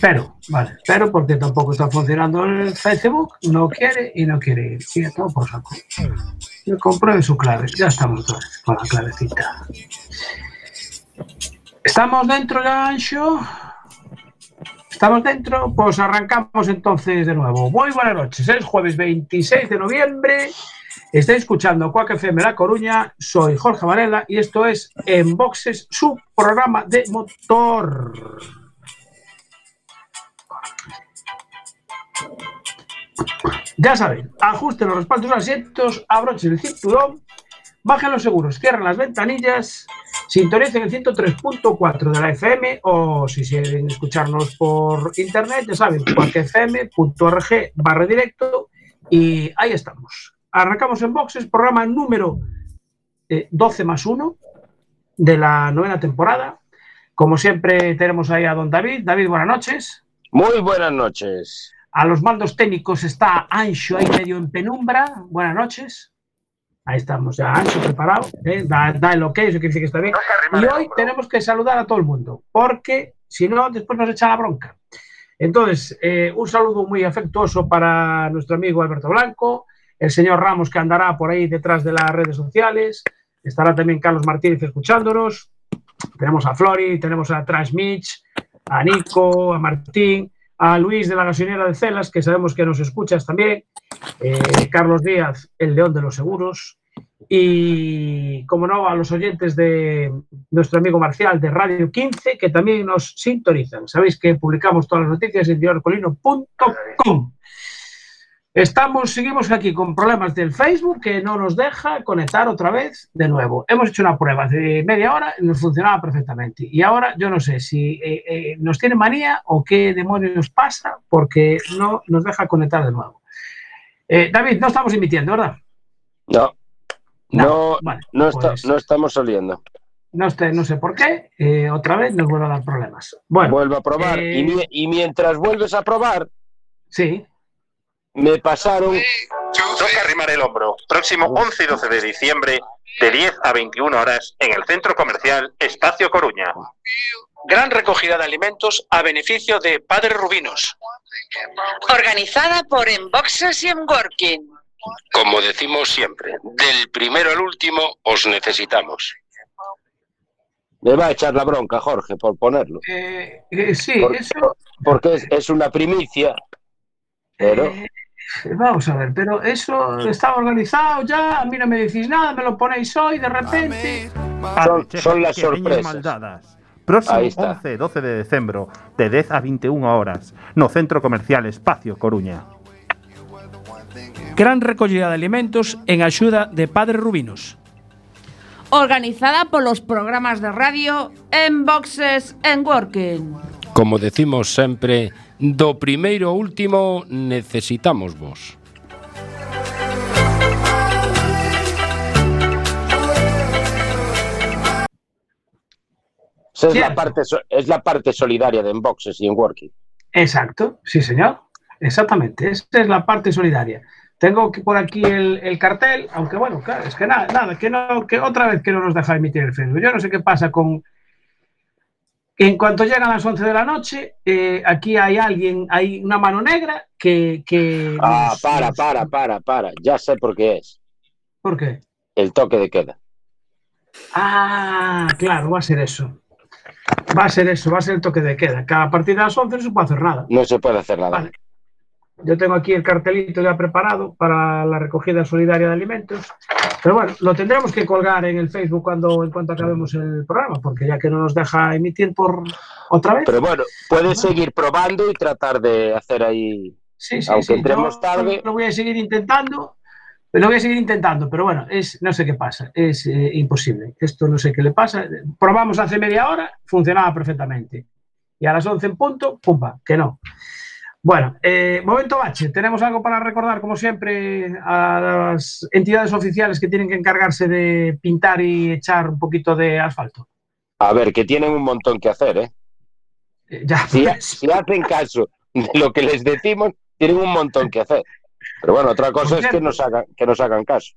Espero, vale, espero porque tampoco está funcionando el Facebook. No quiere y no quiere ir. Sigue todo por saco. Yo compruebe su clave. Ya estamos con la clavecita. ¿Estamos dentro ya, Ancho? ¿Estamos dentro? Pues arrancamos entonces de nuevo. Muy buenas noches. Es jueves 26 de noviembre Estáis escuchando Cuac FM La Coruña, soy Jorge Varela y esto es En Boxes, su programa de motor. Ya saben, ajusten los respaldos asientos, abrochen el cinturón, bajen los seguros, cierren las ventanillas, sintonicen el 103.4 de la FM o si quieren escucharnos por internet, ya saben, cuacfm.org barra directo y ahí estamos. Arrancamos en boxes, programa número 12 eh, más 1 de la novena temporada. Como siempre, tenemos ahí a don David. David, buenas noches. Muy buenas noches. A los mandos técnicos está Ancho ahí medio en penumbra. Buenas noches. Ahí estamos ya, Ancho preparado. ¿eh? Da, el ok, eso quiere decir que está bien. y hoy tenemos que saludar a todo el mundo, porque si no, después nos echa la bronca. Entonces, eh, un saludo muy afectuoso para nuestro amigo Alberto Blanco, el señor Ramos que andará por ahí detrás de las redes sociales, estará también Carlos Martínez escuchándonos, tenemos a Flori, tenemos a Trash Mitch, a Nico, a Martín, a Luis de la gasolinera de Celas, que sabemos que nos escuchas también, eh, Carlos Díaz, el león de los seguros, y, como no, a los oyentes de nuestro amigo Marcial de Radio 15, que también nos sintonizan. Sabéis que publicamos todas las noticias en diorcolino.com. Estamos, seguimos aquí con problemas del Facebook que no nos deja conectar otra vez de nuevo. Hemos hecho una prueba de media hora y nos funcionaba perfectamente. Y ahora yo no sé si eh, eh, nos tiene manía o qué demonios pasa porque no nos deja conectar de nuevo. Eh, David, no estamos emitiendo, ¿verdad? No, no, no, pues no estamos oliendo. No, no sé por qué, otra vez nos vuelve a dar problemas. Bueno, Vuelvo a probar. Y, y mientras vuelves a probar, sí me pasaron. Toca arrimar el hombro. Próximo 11 y 12 de diciembre, de 10 a 21 horas, en el centro comercial Espacio Coruña. Gran recogida de alimentos a beneficio de Padre Rubinos. Organizada por Enboxes y Enworking. Como decimos siempre, del primero al último os necesitamos. Me va a echar la bronca, Jorge, por ponerlo. Eh, eh, sí, eso. Porque es, una primicia. Pero. Eh, Eh, vamos a ver, pero eso está organizado ya, a mí no me decís nada, me lo ponéis hoy de repente. Son, son las sorpresas. Maldadas. Próximo 11, 12 de decembro, de 10 a 21 horas, no Centro Comercial Espacio Coruña. Gran recollida de alimentos en axuda de Padre Rubinos. Organizada por los programas de radio En Boxes en Working. Como decimos sempre, do primeiro ao último necesitamos vos. Es la, parte, es la parte solidaria de Enboxes y en Working. Exacto, sí señor, exactamente, esa es la parte solidaria. Tengo por aquí el, el cartel, aunque bueno, claro, es que nada, nada, que no, que otra vez que no nos deja emitir el Facebook. Yo no sé qué pasa con, En cuanto llegan las 11 de la noche, eh, aquí hay alguien, hay una mano negra que... que Ah, nos- para, para, para, para. Ya sé por qué es. ¿Por qué? El toque de queda. Ah, claro, va a ser eso. Va a ser eso, va a ser el toque de queda. Que a partir de las 11 no se puede hacer nada. No se puede hacer nada. Vale. Yo tengo aquí el cartelito ya preparado para la recogida solidaria de alimentos. Pero bueno, lo tendremos que colgar en el Facebook cuando en cuanto acabemos el programa, porque ya que no nos deja emitir por otra vez. Pero bueno, puedes seguir probando y tratar de hacer ahí. sí, sí, aunque sí, entremos yo tarde. Lo voy a seguir intentando. Lo voy a seguir intentando, pero bueno, es, no sé qué pasa, es eh, imposible. Esto no sé qué le pasa. Probamos hace media hora, funcionaba perfectamente. Y a las 11 en punto, pumpa, que no. Bueno, eh, momento bache. Tenemos algo para recordar, como siempre, a las entidades oficiales que tienen que encargarse de pintar y echar un poquito de asfalto. A ver, que tienen un montón que hacer, ¿eh? Eh, ya, Si, si hacen caso de lo que les decimos, tienen un montón que hacer. Pero bueno, otra cosa es que nos hagan, que nos hagan caso.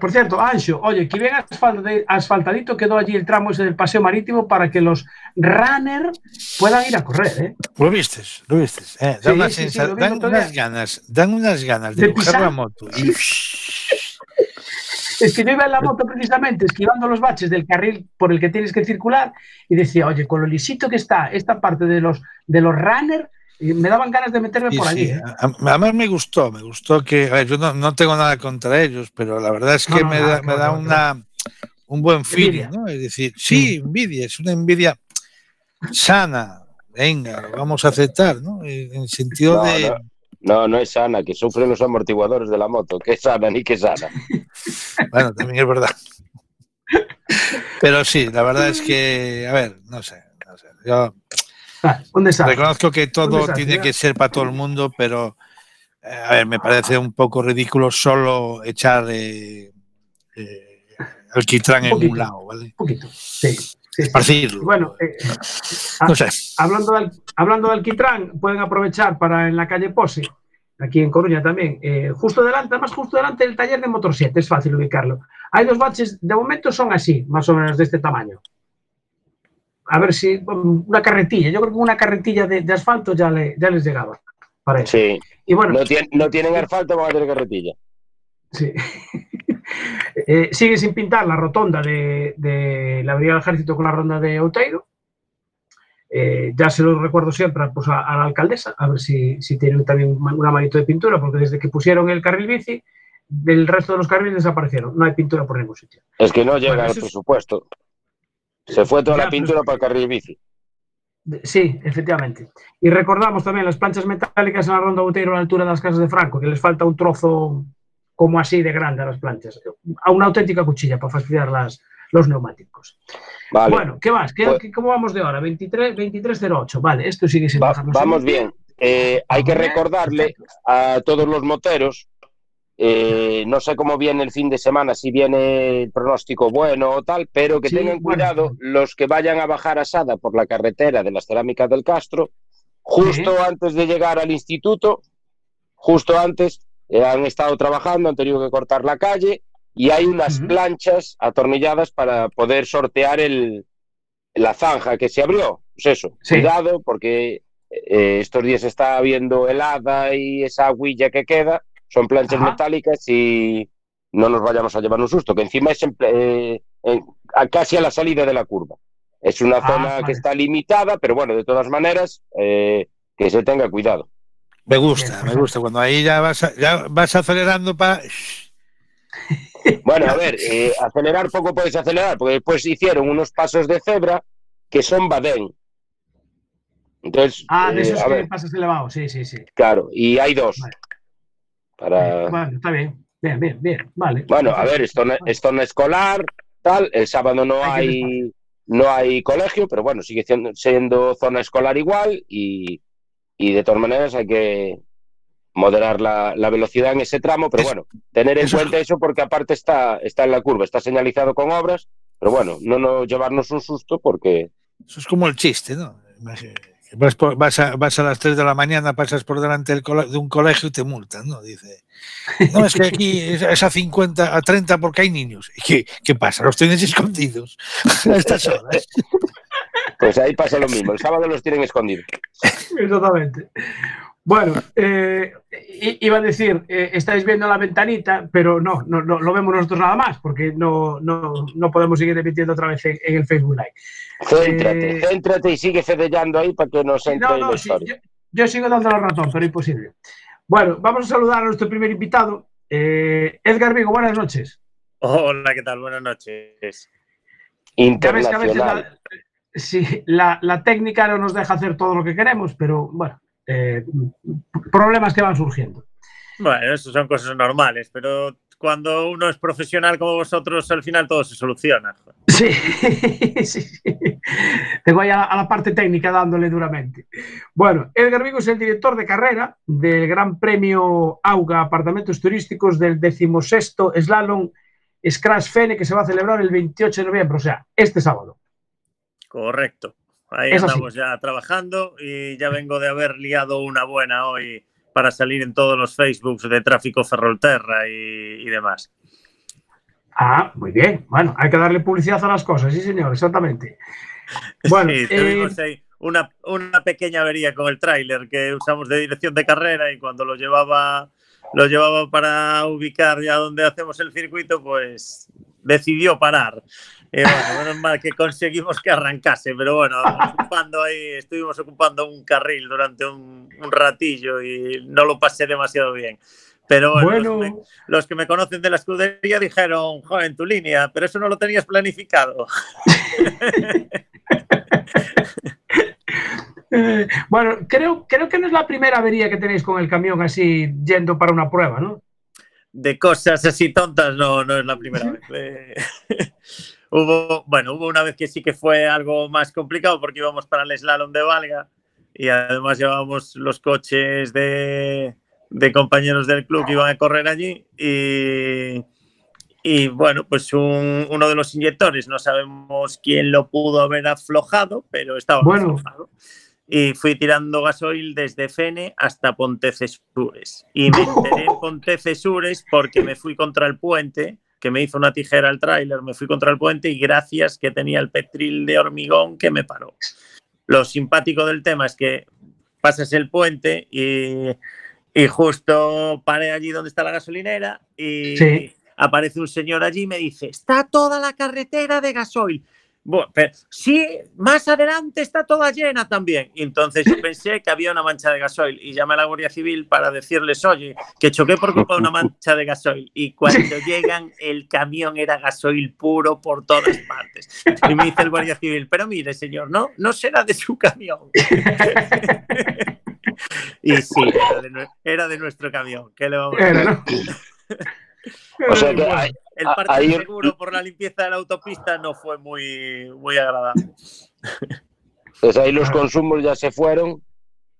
Por cierto, Ancho, oye, que bien asfaltadi- asfaltadito quedó allí el tramo ese del paseo marítimo para que los runners puedan ir a correr, ¿eh? Lo vistes, lo vistes. Eh, Sí, dan, una sí, sí, sensa- lo vi dan el otro unas ganas, dan unas ganas de, De coger la moto. Y, Es que yo iba en la moto precisamente esquivando los baches del carril por el que tienes que circular y decía, oye, con lo lisito que está esta parte de los, de los runners, y me daban ganas de meterme y por allí. ¿eh? a- a- Además me gustó, me gustó que, a ver, yo no, no tengo nada contra ellos, pero la verdad es que No, no, me, nada, da, me da claro, una, un buen feeling, Envidia. ¿no? Es decir, sí, envidia, es una envidia sana, venga, vamos a aceptar, ¿no? En en sentido No, de... no. No, no es sana, que sufren los amortiguadores de la moto. Que sana ni que sana. Bueno, también es verdad. Pero sí, la verdad es que, a ver, no sé, no sé. Yo Ah, reconozco que todo tiene ¿eh? que ser para todo el mundo, pero, eh, a ver, me parece un poco ridículo solo echar eh, eh, alquitrán en poquito. un lado, ¿vale? Un poquito. Sí, sí, sí. Bueno, eh, no sé. hablando, de, hablando de alquitrán, pueden aprovechar para en la calle Pose, aquí en Coruña también, justo delante, además justo delante del taller de Motor 7, es fácil ubicarlo. Hay dos baches, de momento son así, más o menos de este tamaño. A ver si um, una carretilla, yo creo que una carretilla de, de asfalto ya, le, ya les llegaba para eso. Sí. Y bueno, No, tien- no tienen asfalto, van a tener carretilla. Sí. Eh, sigue sin pintar la rotonda de, de la Avenida del Ejército con la ronda de Outeiro. Eh, ya se lo recuerdo siempre pues, a, a la alcaldesa, a ver si, si tienen también una manito de pintura, porque desde que pusieron el carril bici, del resto de los carriles desaparecieron. No hay pintura por ningún sitio. Es que no llega Bueno, es- presupuesto. Se fue toda Ya, la pintura es- para el carril bici. Sí, efectivamente. Y recordamos también las planchas metálicas en la ronda Outeiro a la altura de las casas de Franco, que les falta un trozo como así de grande a las planchas. A una auténtica cuchilla para fastidiar las, los neumáticos. Vale. Bueno, ¿qué más? ¿Qué, Pues- ¿Cómo vamos de hora? 23, 23.08. Vale, esto sigue sin Va- vamos bien. Eh, hay que recordarle a todos los moteros, eh, no sé cómo viene el fin de semana, si viene el pronóstico bueno o tal, pero que Sí, tengan bueno. cuidado los que vayan a bajar a Sada por la carretera de las cerámicas del Castro, justo antes de llegar al instituto, justo antes, eh, han estado trabajando, han tenido que cortar la calle y hay unas planchas atornilladas para poder sortear el, la zanja que se abrió. Pues eso, Sí. cuidado porque eh, estos días está habiendo helada y esa huilla que queda son planchas Ajá. metálicas y no nos vayamos a llevar un susto, que encima es en ple- eh, en- a casi a la salida de la curva. Es una Ah, zona vale. que está limitada, pero bueno, de todas maneras, eh, que se tenga cuidado. Me gusta, me gusta. Cuando ahí ya vas, a- ya vas acelerando para... Bueno, a ver, eh, acelerar poco puedes acelerar, porque después hicieron unos pasos de cebra que son badén. Entonces, Ah, de eh, esos a que pasas elevado, sí, sí, sí. claro, y hay dos. Vale. Para... Bueno, está bien. Bien, bien, bien. Vale. Bueno, a ver, esto no es zona escolar, tal, el sábado no Hay no hay colegio, pero bueno, sigue siendo, siendo zona escolar igual y, y de todas maneras hay que moderar la, la velocidad en ese tramo, pero bueno, tener en eso es- cuenta eso porque aparte está, está en la curva, está señalizado con obras, pero bueno, no, no llevarnos un susto porque Eso es como el chiste, ¿no? Vas, por- vas, a, vas a las 3 de la mañana, pasas por delante del cole- de un colegio y te multan, ¿no? Dice, no, es que aquí es, es a 50, a 30 porque hay niños. ¿Y qué, qué pasa? ¿Los tienes escondidos a estas horas? Pues ahí pasa lo mismo. El sábado los tienen escondidos. Exactamente. Bueno, eh, iba a decir, eh, estáis viendo la ventanita, pero no, no, no, lo vemos nosotros nada más, porque no, no, no podemos seguir emitiendo otra vez en, el Facebook Live. Céntrate, eh, céntrate y sigue fedellando ahí para que nos entre no, no, sí, yo, yo, sigo dando la razón, pero imposible. Bueno, vamos a saludar a nuestro primer invitado, Edgar Vigo, buenas noches. Hola, ¿qué tal? Buenas noches. Internacional. sí, la, la técnica no nos deja hacer todo lo que queremos, pero bueno, eh, problemas que van surgiendo. Bueno, eso son cosas normales, pero cuando uno es profesional como vosotros, al final todo se soluciona. Sí, sí, Tengo ahí a la, parte técnica dándole duramente. Bueno, Edgar Vigo es el director de carrera del Gran Premio AUGA Apartamentos Turísticos del 16 Slalom Scratch Fene que se va a celebrar el 28 de noviembre, o sea, este sábado. Correcto. Ahí estamos ya trabajando y ya vengo de haber liado una buena hoy para salir en todos los Facebooks de tráfico Ferrolterra y, demás. Ah, muy bien. Bueno, hay que darle publicidad a las cosas, sí, señor, exactamente. Bueno, sí, tuvimos eh, ahí una, una, pequeña avería con el tráiler que usamos de dirección de carrera y cuando lo llevaba, lo llevaba para ubicar ya donde hacemos el circuito, pues decidió parar. Y bueno, menos mal que conseguimos que arrancase, pero bueno, ocupando ahí, estuvimos ocupando un carril durante un, ratillo y no lo pasé demasiado bien. Pero bueno, Los, que me, conocen de la escudería dijeron, joven, tu línea, pero eso no lo tenías planificado. bueno, creo, creo que no es la primera avería que tenéis con el camión así yendo para una prueba, ¿no? De cosas así tontas, no, no es la primera vez. Hubo, bueno, hubo una vez que sí que fue algo más complicado porque íbamos para el slalom de Valga y además llevábamos los coches de, de compañeros del club que iban a correr allí y, y bueno, pues uno de los inyectores, no sabemos quién lo pudo haber aflojado, pero estaba bueno. aflojado. Y fui tirando gasoil desde Fene hasta Pontecesures. Y me enteré en Pontecesures porque me fui contra el puente que me hizo una tijera al tráiler, me fui contra el puente y gracias que tenía el petril de hormigón que me paró. Lo simpático del tema es que pasas el puente y, y justo paré allí donde está la gasolinera y aparece un señor allí y me dice, está toda la carretera de gasoil. Bueno, pero sí, más adelante está toda llena también. Y entonces yo pensé que había una mancha de gasoil y llamé a la Guardia Civil para decirles, oye, que choqué por culpa de una mancha de gasoil. Y cuando llegan, el camión era gasoil puro por todas partes. Y me dice el Guardia Civil, pero mire, señor, no, no será de su camión. y sí, era de, nuestro camión. ¿Qué le vamos a decir? O sea que hay, el parte seguro por la limpieza de la autopista no fue muy, muy agradable. Pues ahí los consumos ya se fueron.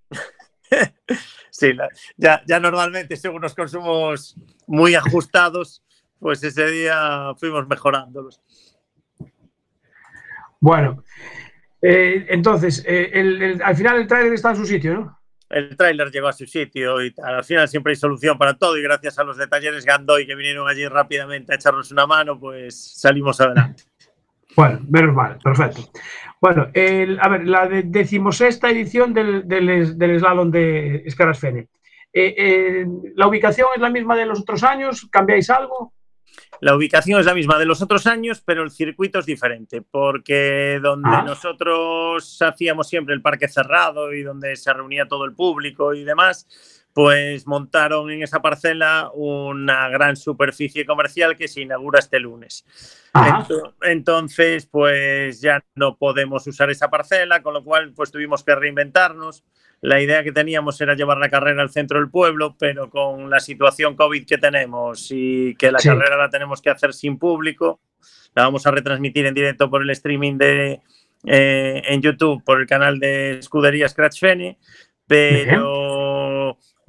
sí, ya, ya normalmente según los consumos muy ajustados, pues ese día fuimos mejorándolos. Bueno, eh, entonces, eh, al final el trailer está en su sitio, ¿no? El tráiler llegó a su sitio y al final siempre hay solución para todo y gracias a los de talleres Gandoy que vinieron allí rápidamente a echarnos una mano, pues salimos adelante. Bueno, menos mal, perfecto. Bueno, a ver, la decimosexta edición del, del, slalom de Escarasfene. Eh, eh, ¿La ubicación es la misma de los otros años? ¿Cambiáis algo? La ubicación es la misma de los otros años, pero el circuito es diferente, porque donde ah. nosotros hacíamos siempre el parque cerrado y donde se reunía todo el público y demás, pues montaron en esa parcela una gran superficie comercial que se inaugura este lunes. Entonces, pues ya no podemos usar esa parcela, con lo cual pues tuvimos que reinventarnos. La idea que teníamos era llevar la carrera al centro del pueblo, pero con la situación COVID que tenemos y que la carrera la tenemos que hacer sin público, la vamos a retransmitir en directo por el streaming de, eh, en YouTube, por el canal de Escudería Scratch Fene, pero,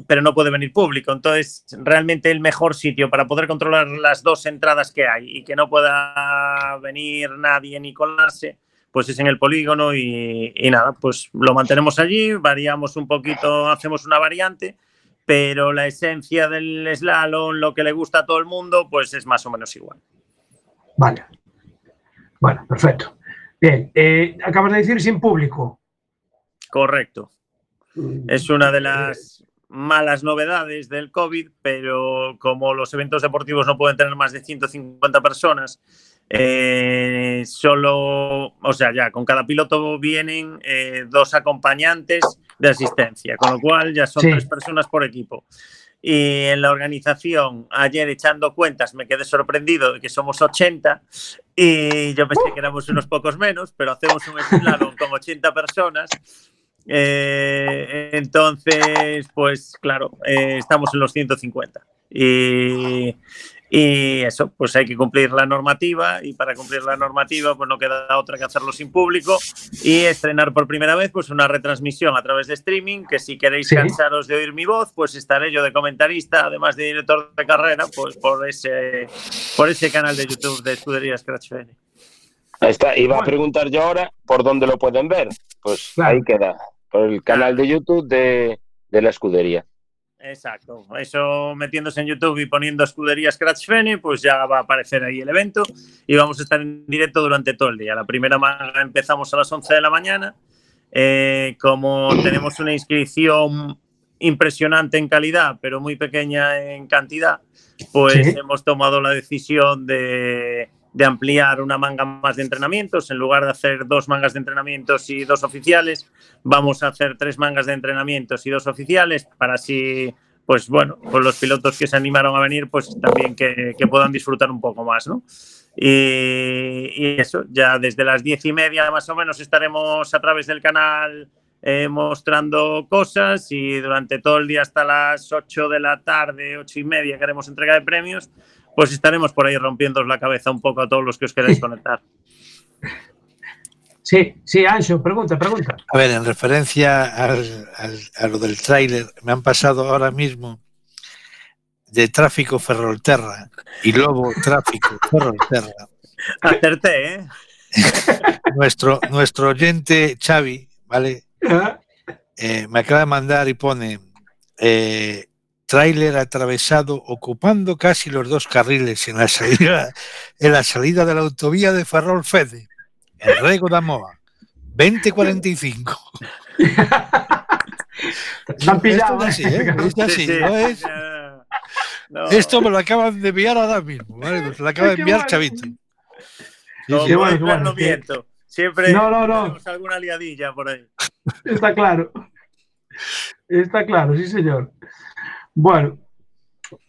pero no puede venir público. Entonces, realmente el mejor sitio para poder controlar las dos entradas que hay y que no pueda venir nadie ni colarse pues es en el polígono y, nada, pues lo mantenemos allí, variamos un poquito, hacemos una variante, pero la esencia del slalom, lo que le gusta a todo el mundo, pues es más o menos igual. Vale. Bueno, perfecto. Bien, eh, acabas de decir sin público. Correcto. Mm, Es una de las malas novedades del COVID, pero como los eventos deportivos no pueden tener más de 150 personas, eh, solo, o sea, ya con cada piloto vienen eh, dos acompañantes de asistencia, con lo cual ya son Sí. tres personas por equipo. Y en la organización, ayer echando cuentas, me quedé sorprendido de que somos 80 y yo pensé que éramos unos pocos menos, pero hacemos un slalom con 80 personas. Eh, entonces, pues claro, eh, estamos en los 150. Y, y eso, pues hay que cumplir la normativa y para cumplir la normativa pues no queda otra que hacerlo sin público y estrenar por primera vez pues una retransmisión a través de streaming que si queréis Sí. cansaros de oír mi voz pues estaré yo de comentarista además de director de carrera pues por ese por ese canal de YouTube de Escudería Scratch. Ahí está. Iba a Bueno. preguntar yo ahora por dónde lo pueden ver. Pues Claro. ahí queda. Por el canal de YouTube de, de la escudería. Exacto, eso metiéndose en YouTube y poniendo escudería Scratch Fene, pues ya va a aparecer ahí el evento y vamos a estar en directo durante todo el día. La primera manga empezamos a las 11 de la mañana. Eh, como tenemos una inscripción impresionante en calidad, pero muy pequeña en cantidad, pues Sí. hemos tomado la decisión de, de ampliar una manga más de entrenamientos. En lugar de hacer dos mangas de entrenamientos y dos oficiales, vamos a hacer tres mangas de entrenamientos y dos oficiales para así, pues bueno, pues los pilotos que se animaron a venir, pues también que, que puedan disfrutar un poco más, ¿no? Y, eso, ya desde las diez y media más o menos estaremos a través del canal eh, mostrando cosas y durante todo el día hasta las 8 de la tarde, ocho y media, que haremos entrega de premios, pues estaremos por ahí rompiendo la cabeza un poco a todos los que os queráis conectar. Sí, sí, Ancho, pregunta, pregunta. A ver, en referencia al- al- a lo del tráiler, me han pasado ahora mismo de tráfico Ferrolterra y Lobo Tráfico Ferrolterra. Acerté, ¿eh? Nuestro, nuestro oyente Xavi, ¿vale? Eh, me acaba de mandar y pone eh, tráiler atravesado ocupando casi los dos carriles en la salida, en la salida de la autovía de Ferrol Fede, en Rego da Moa, 2045. Te han pillado, Esto es así, ¿eh? Es así, Sí, sí, no es- no. Esto me lo acaban de enviar ahora mismo, ¿vale? Me lo acaba de enviar. Chavito. Sí. bueno, bueno, no sí. miento. Siempre No, no, no. tenemos alguna liadilla por ahí. Está claro. Está claro, sí, señor. Bueno.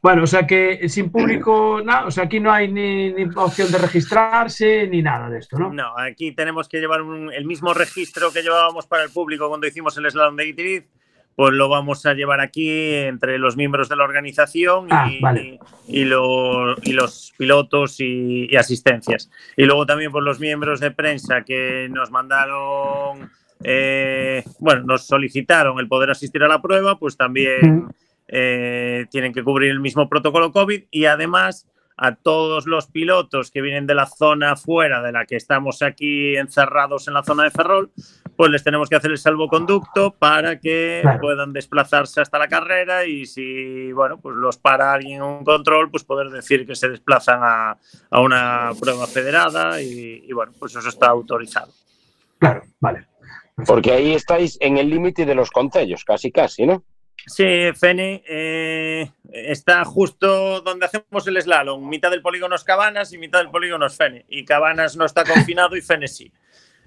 Bueno, o sea que sin público, nada, o sea, aquí no hay ni, ni opción de registrarse ni nada de esto, ¿no? No, aquí tenemos que llevar un- el mismo registro que llevábamos para el público cuando hicimos el slalom de Guitiriz, pues lo vamos a llevar aquí entre los miembros de la organización y, Ah, vale. y, lo- y los pilotos y, y asistencias. Y luego también por los miembros de prensa que nos mandaron, eh, bueno, nos solicitaron el poder asistir a la prueba, pues también Mm. Eh, tienen que cubrir el mismo protocolo COVID y además a todos los pilotos que vienen de la zona fuera de la que estamos aquí encerrados en la zona de Ferrol, pues les tenemos que hacer el salvoconducto para que Claro. puedan desplazarse hasta la carrera y si, bueno, pues los para alguien en un control, pues poder decir que se desplazan a, a una prueba federada y, y, bueno, pues eso está autorizado. Claro, vale. Porque ahí estáis en el límite de los concellos, casi, casi, ¿no? Sí, Fene eh, está justo donde hacemos el slalom. Mitad del polígono es Cabanas y mitad del polígono es Fene. Y Cabanas no está confinado y Fene sí.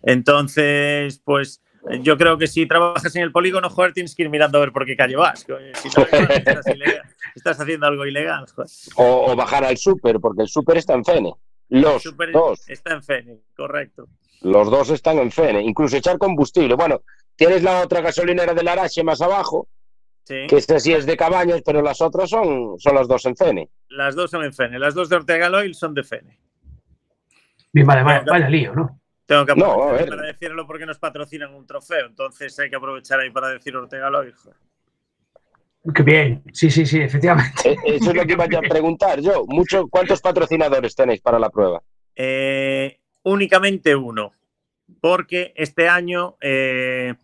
Entonces, pues yo creo que si trabajas en el polígono, joder, tienes que ir mirando a ver por qué calle vas. Si no, estás, estás haciendo algo ilegal. Joder. O, o bajar al súper, porque el súper está en Fene. Los Super- dos, Está en Fene, correcto. los dos están en Fene. Incluso echar combustible. Bueno, tienes la otra gasolinera del Arache más abajo, Sí. que esta sí es de Cabañas, pero las otras son, son las dos en Fene. Las dos son en Fene. Las dos de Ortega Loil son de Fene. Bien, vale, vaya, vaya lío, ¿no? Tengo que aprovechar para decirlo porque nos patrocinan un trofeo. Entonces hay que aprovechar ahí para decir Ortega Loil. Qué bien, sí, sí, sí, efectivamente. Eh, Eso es lo que iba a preguntar yo. Mucho, ¿Cuántos patrocinadores tenéis para la prueba? Eh, únicamente uno, porque este año, eh,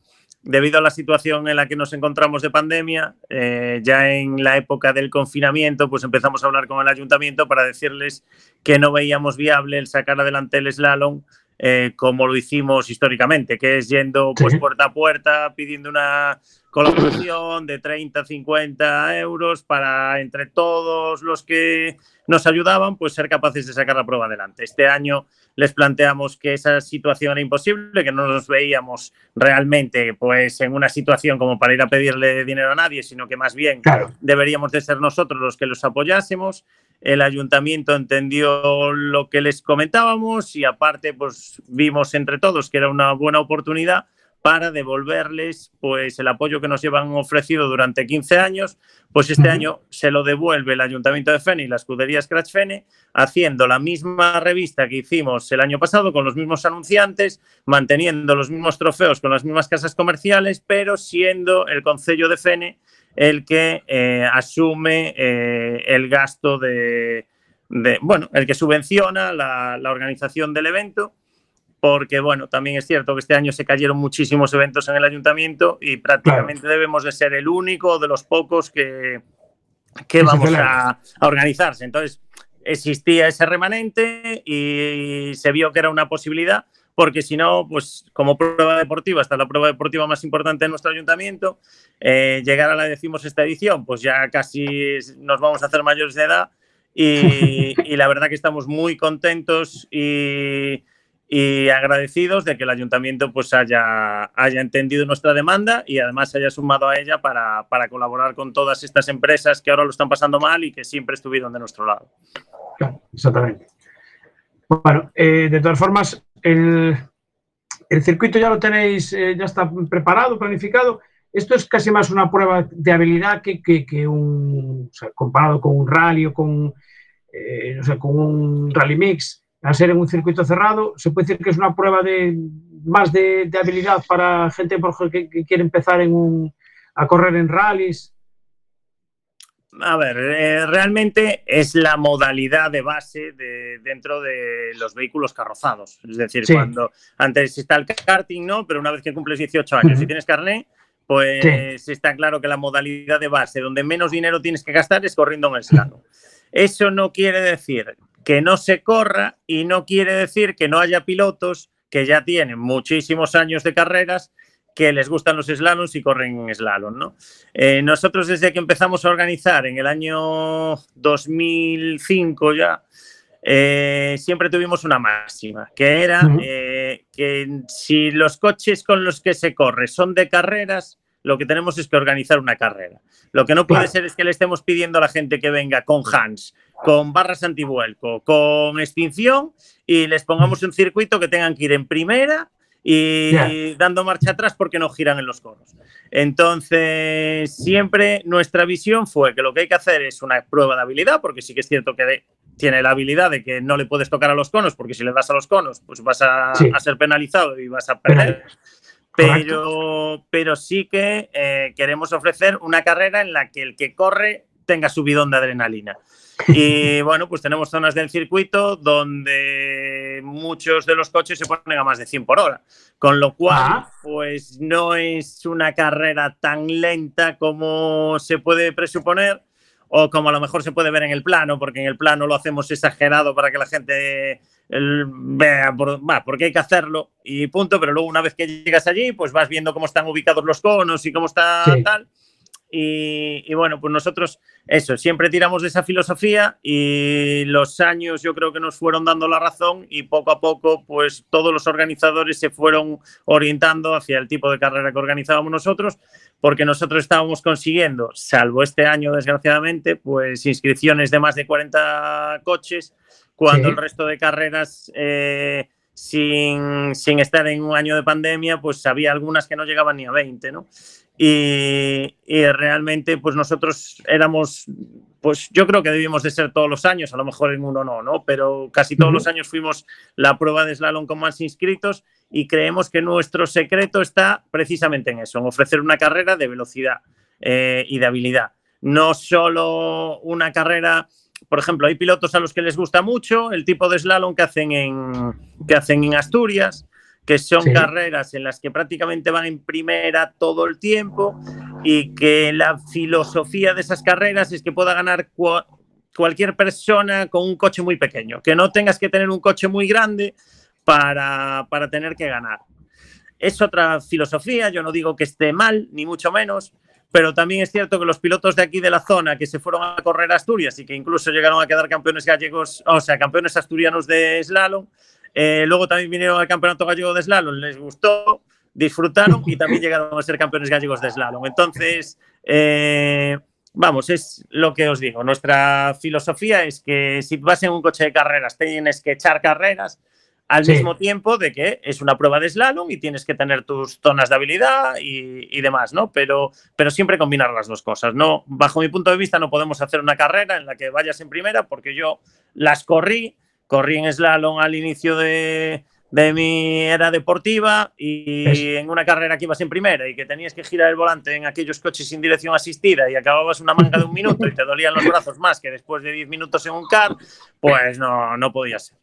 debido a la situación en la que nos encontramos de pandemia, eh, ya en la época del confinamiento, pues empezamos a hablar con el ayuntamiento para decirles que no veíamos viable el sacar adelante el slalom eh, como lo hicimos históricamente, que es yendo pues puerta a puerta pidiendo una colaboración de 30, 50 euros para entre todos los que nos ayudaban, pues ser capaces de sacar la prueba adelante. Este año les planteamos que esa situación era imposible, que no nos veíamos realmente pues en una situación como para ir a pedirle dinero a nadie, sino que más bien deberíamos de ser nosotros los que los apoyásemos el ayuntamiento entendió lo que les comentábamos y aparte pues vimos entre todos que era una buena oportunidad para devolverles pues el apoyo que nos llevan ofrecido durante 15 años, pues este año se lo devuelve el Ayuntamiento de Fene y la escudería Scratch Fene, haciendo la misma revista que hicimos el año pasado con los mismos anunciantes, manteniendo los mismos trofeos con las mismas casas comerciales, pero siendo el Concello de Fene el que eh, asume eh, el gasto de, bueno, el que subvenciona la, organización del evento, porque, bueno, también es cierto que este año se cayeron muchísimos eventos en el ayuntamiento y prácticamente debemos de ser el único de los pocos que, que vamos a, a organizarse. Entonces, existía ese remanente y se vio que era una posibilidad porque si no, pues como prueba deportiva, es la prueba deportiva más importante de nuestro ayuntamiento, eh, llegar a la decimos esta edición, pues ya casi nos vamos a hacer mayores de edad y, la verdad que estamos muy contentos y, agradecidos de que el ayuntamiento pues haya, haya entendido nuestra demanda y además haya sumado a ella para, colaborar con todas estas empresas que ahora lo están pasando mal y que siempre estuvieron de nuestro lado. exactamente. Bueno, eh, de todas formas, el, circuito ya lo tenéis, eh, ya está preparado, planificado. Esto es casi más una prueba de habilidad que, un, comparado con un rally o con, eh, con un rally mix, a ser en un circuito cerrado, se puede decir que es una prueba de más de, habilidad para gente que, que, quiere empezar en un, a correr en rallies a ver, eh, realmente es la modalidad de base de, dentro de los vehículos carrozados. Es decir, cuando antes está el karting, ¿no? Pero una vez que cumples 18 años y tienes carné, pues está claro que la modalidad de base donde menos dinero tienes que gastar es corriendo en el slalom. Eso no quiere decir que no se corra y no quiere decir que no haya pilotos que ya tienen muchísimos años de carreras que les gustan los slaloms y corren en slalom. ¿no? Eh, nosotros desde que empezamos a organizar en el año 2005 ya, eh, siempre tuvimos una máxima, que era eh, que si los coches con los que se corre son de carreras, lo que tenemos es que organizar una carrera. Lo que no puede ser es que le estemos pidiendo a la gente que venga con Hans, con barras antivuelco, con extinción y les pongamos un circuito que tengan que ir en primera y dando marcha atrás porque no giran en los conos. Entonces, siempre nuestra visión fue que lo que hay que hacer es una prueba de habilidad, porque sí que es cierto que tiene la habilidad de que no le puedes tocar a los conos, porque si le das a los conos, pues vas a, ser penalizado y vas a perder. Pero, pero sí que eh, queremos ofrecer una carrera en la que el que corre tenga su bidón de adrenalina. Y bueno, pues tenemos zonas del circuito donde muchos de los coches se ponen a más de 100 por hora, con lo cual, ah. pues no es una carrera tan lenta como se puede presuponer o como a lo mejor se puede ver en el plano, porque en el plano lo hacemos exagerado para que la gente vea, por, porque hay que hacerlo y punto, pero luego una vez que llegas allí, pues vas viendo cómo están ubicados los conos y cómo está tal. Y, bueno, pues nosotros eso, siempre tiramos de esa filosofía y los años yo creo que nos fueron dando la razón y poco a poco pues todos los organizadores se fueron orientando hacia el tipo de carrera que organizábamos nosotros porque nosotros estábamos consiguiendo, salvo este año desgraciadamente, pues inscripciones de más de 40 coches cuando el resto de carreras... Eh, sin, sin, estar en un año de pandemia, pues había algunas que no llegaban ni a 20, ¿no? Y, realmente, pues nosotros éramos, pues yo creo que debíamos de ser todos los años, a lo mejor en uno no, ¿no? Pero casi todos los años fuimos la prueba de slalom con más inscritos y creemos que nuestro secreto está precisamente en eso, en ofrecer una carrera de velocidad eh, y de habilidad. No solo una carrera, por ejemplo, hay pilotos a los que les gusta mucho el tipo de slalom que hacen en, que hacen en Asturias, que son carreras en las que prácticamente van en primera todo el tiempo y que la filosofía de esas carreras es que pueda ganar cualquier persona con un coche muy pequeño, que no tengas que tener un coche muy grande para, para tener que ganar. Es otra filosofía, yo no digo que esté mal, ni mucho menos, pero también es cierto que los pilotos de aquí de la zona que se fueron a correr a Asturias y que incluso llegaron a quedar campeones gallegos, o sea, campeones asturianos de slalom, eh, luego también vinieron al campeonato gallego de slalom, les gustó, disfrutaron y también llegaron a ser campeones gallegos de slalom. Entonces, eh, vamos, es lo que os digo. Nuestra filosofía es que si vas en un coche de carreras, tienes que echar carreras al mismo tiempo de que es una prueba de slalom y tienes que tener tus zonas de habilidad y, demás, ¿no? Pero, pero siempre combinar las dos cosas, ¿no? Bajo mi punto de vista no podemos hacer una carrera en la que vayas en primera porque yo las corrí, corrí en slalom al inicio de, de mi era deportiva y en una carrera que ibas en primera y que tenías que girar el volante en aquellos coches sin dirección asistida y acababas una manga de un minuto y te dolían los brazos más que después de 10 minutos en un car, pues no, no podía ser.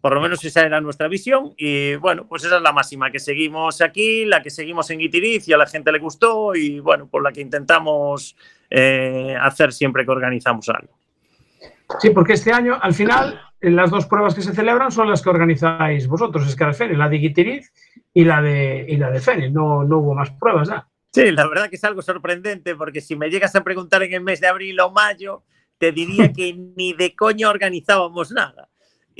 Por lo menos esa era nuestra visión y bueno, pues esa es la máxima que seguimos aquí, la que seguimos en Guitiriz y a la gente le gustó y bueno, por la que intentamos eh, hacer siempre que organizamos algo. Sí, porque este año, al final, las dos pruebas que se celebran son las que organizáis vosotros, es que Fene, la de Guitiriz y la de, y la de Fene. No, no hubo más pruebas ya. Sí, la verdad que es algo sorprendente porque si me llegas a preguntar en el mes de abril o mayo, te diría que ni de coño organizábamos nada.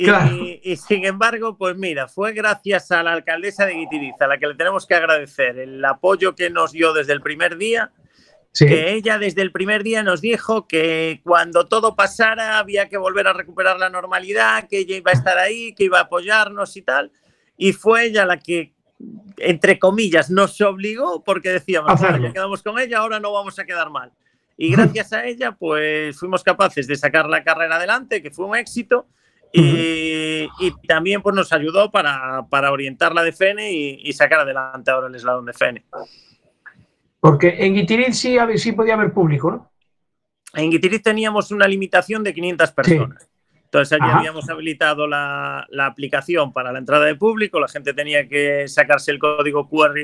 Y, sin embargo, pues mira, fue gracias a la alcaldesa de Guitiriz, a la que le tenemos que agradecer el apoyo que nos dio desde el primer día, que ella desde el primer día nos dijo que cuando todo pasara había que volver a recuperar la normalidad, que ella iba a estar ahí, que iba a apoyarnos y tal. Y fue ella la que, entre comillas, nos obligó porque decíamos, que quedamos con ella, ahora no vamos a quedar mal. Y gracias a ella, pues fuimos capaces de sacar la carrera adelante, que fue un éxito y, también pues, nos ayudó para, para orientar la de Fene y, sacar adelante ahora el eslalon de Fene. Porque en Guitiriz sí, sí podía haber público, ¿no? En Guitiriz teníamos una limitación de 500 personas. Entonces allí habíamos habilitado la, la, aplicación para la entrada de público, la gente tenía que sacarse el código QR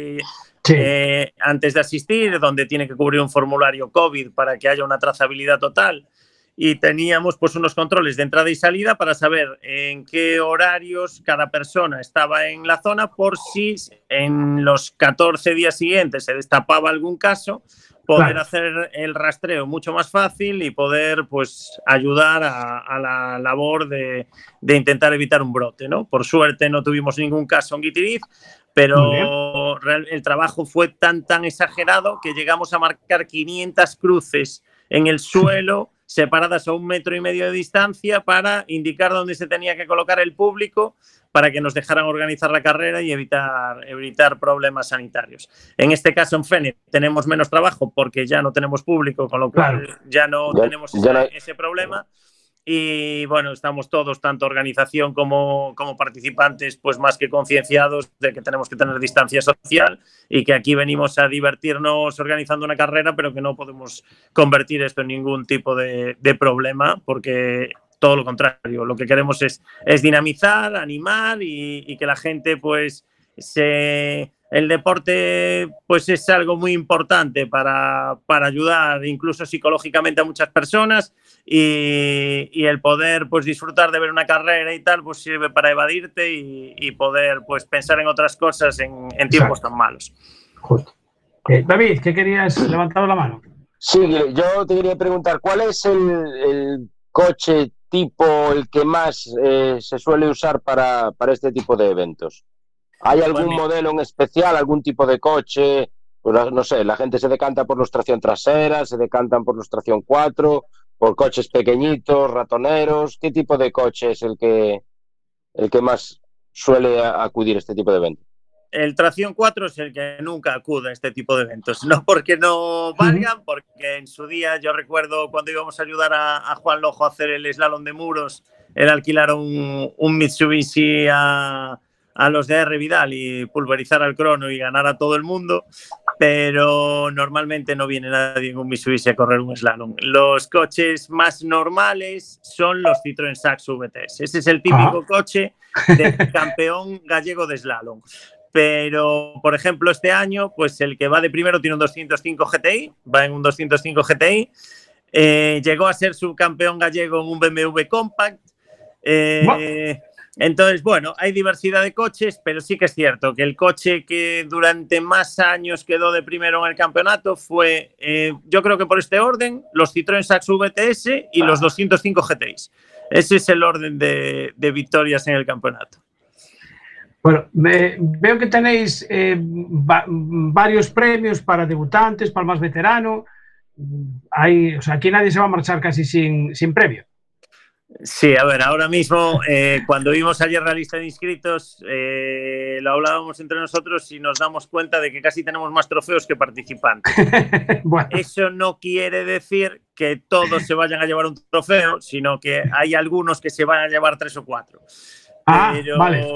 eh, antes de asistir, donde tiene que cubrir un formulario COVID para que haya una trazabilidad total y teníamos pues unos controles de entrada y salida para saber en qué horarios cada persona estaba en la zona por si en los 14 días siguientes se destapaba algún caso poder hacer el rastreo mucho más fácil y poder pues ayudar a, la labor de, de, intentar evitar un brote ¿no? por suerte no tuvimos ningún caso en Guitiriz pero el trabajo fue tan tan exagerado que llegamos a marcar 500 cruces en el suelo separadas a un metro y medio de distancia para indicar dónde se tenía que colocar el público para que nos dejaran organizar la carrera y evitar, evitar problemas sanitarios. En este caso, en FENE, tenemos menos trabajo porque ya no tenemos público, con lo cual ya no tenemos ese problema y bueno, estamos todos, tanto organización como, como participantes, pues más que concienciados de que tenemos que tener distancia social y que aquí venimos a divertirnos organizando una carrera, pero que no podemos convertir esto en ningún tipo de, de problema, porque todo lo contrario, lo que queremos es, es dinamizar, animar y, y que la gente pues se el deporte pues es algo muy importante para, ayudar incluso psicológicamente a muchas personas y, el poder pues disfrutar de ver una carrera y tal pues sirve para evadirte y, poder pues pensar en otras cosas en, tiempos tan malos. Eh, David, ¿qué querías? Levantado la mano. Sí, yo te quería preguntar, ¿cuál es el, coche tipo, el que más eh, se suele usar para, para este tipo de eventos? ¿Hay algún modelo en especial, algún tipo de coche? Pues, no sé, la gente se decanta por los tracción trasera, se decantan por los tracción 4, por coches pequeñitos, ratoneros. ¿Qué tipo de coche es el que, el que más suele acudir a este tipo de eventos? el tracción 4 es el que nunca acude a este tipo de eventos. No porque no valgan, porque en su día yo recuerdo cuando íbamos a ayudar a, Juan Lojo a hacer el slalom de muros, él alquilaron un, un Mitsubishi a, a los de R Vidal y pulverizar al crono y ganar a todo el mundo, pero normalmente no viene nadie en un Mitsubishi a correr un slalom. Los coches más normales son los Citroën Sax VTS. Ese es el típico coche de campeón gallego de slalom. Pero, por ejemplo, este año, pues el que va de primero tiene un 205 GTI, va en un 205 GTI. Eh, llegó a ser subcampeón gallego en un BMW Compact. Eh, Entonces, bueno, hay diversidad de coches, pero sí que es cierto que el coche que durante más años quedó de primero en el campeonato fue, eh, yo creo que por este orden, los Citroën Saxo VTS y los 205 GTIs. Ese es el orden de, de victorias en el campeonato. Bueno, me, veo que tenéis eh, va, varios premios para debutantes, para el más veterano. Hay, o sea, aquí nadie se va a marchar casi sin, sin premio. Sí, a ver, ahora mismo, eh, cuando vimos ayer la lista de inscritos, eh, lo hablábamos entre nosotros y nos damos cuenta de que casi tenemos más trofeos que participantes. bueno. Eso no quiere decir que todos se vayan a llevar un trofeo, sino que hay algunos que se van a llevar tres o cuatro. Ah, Pero, vale.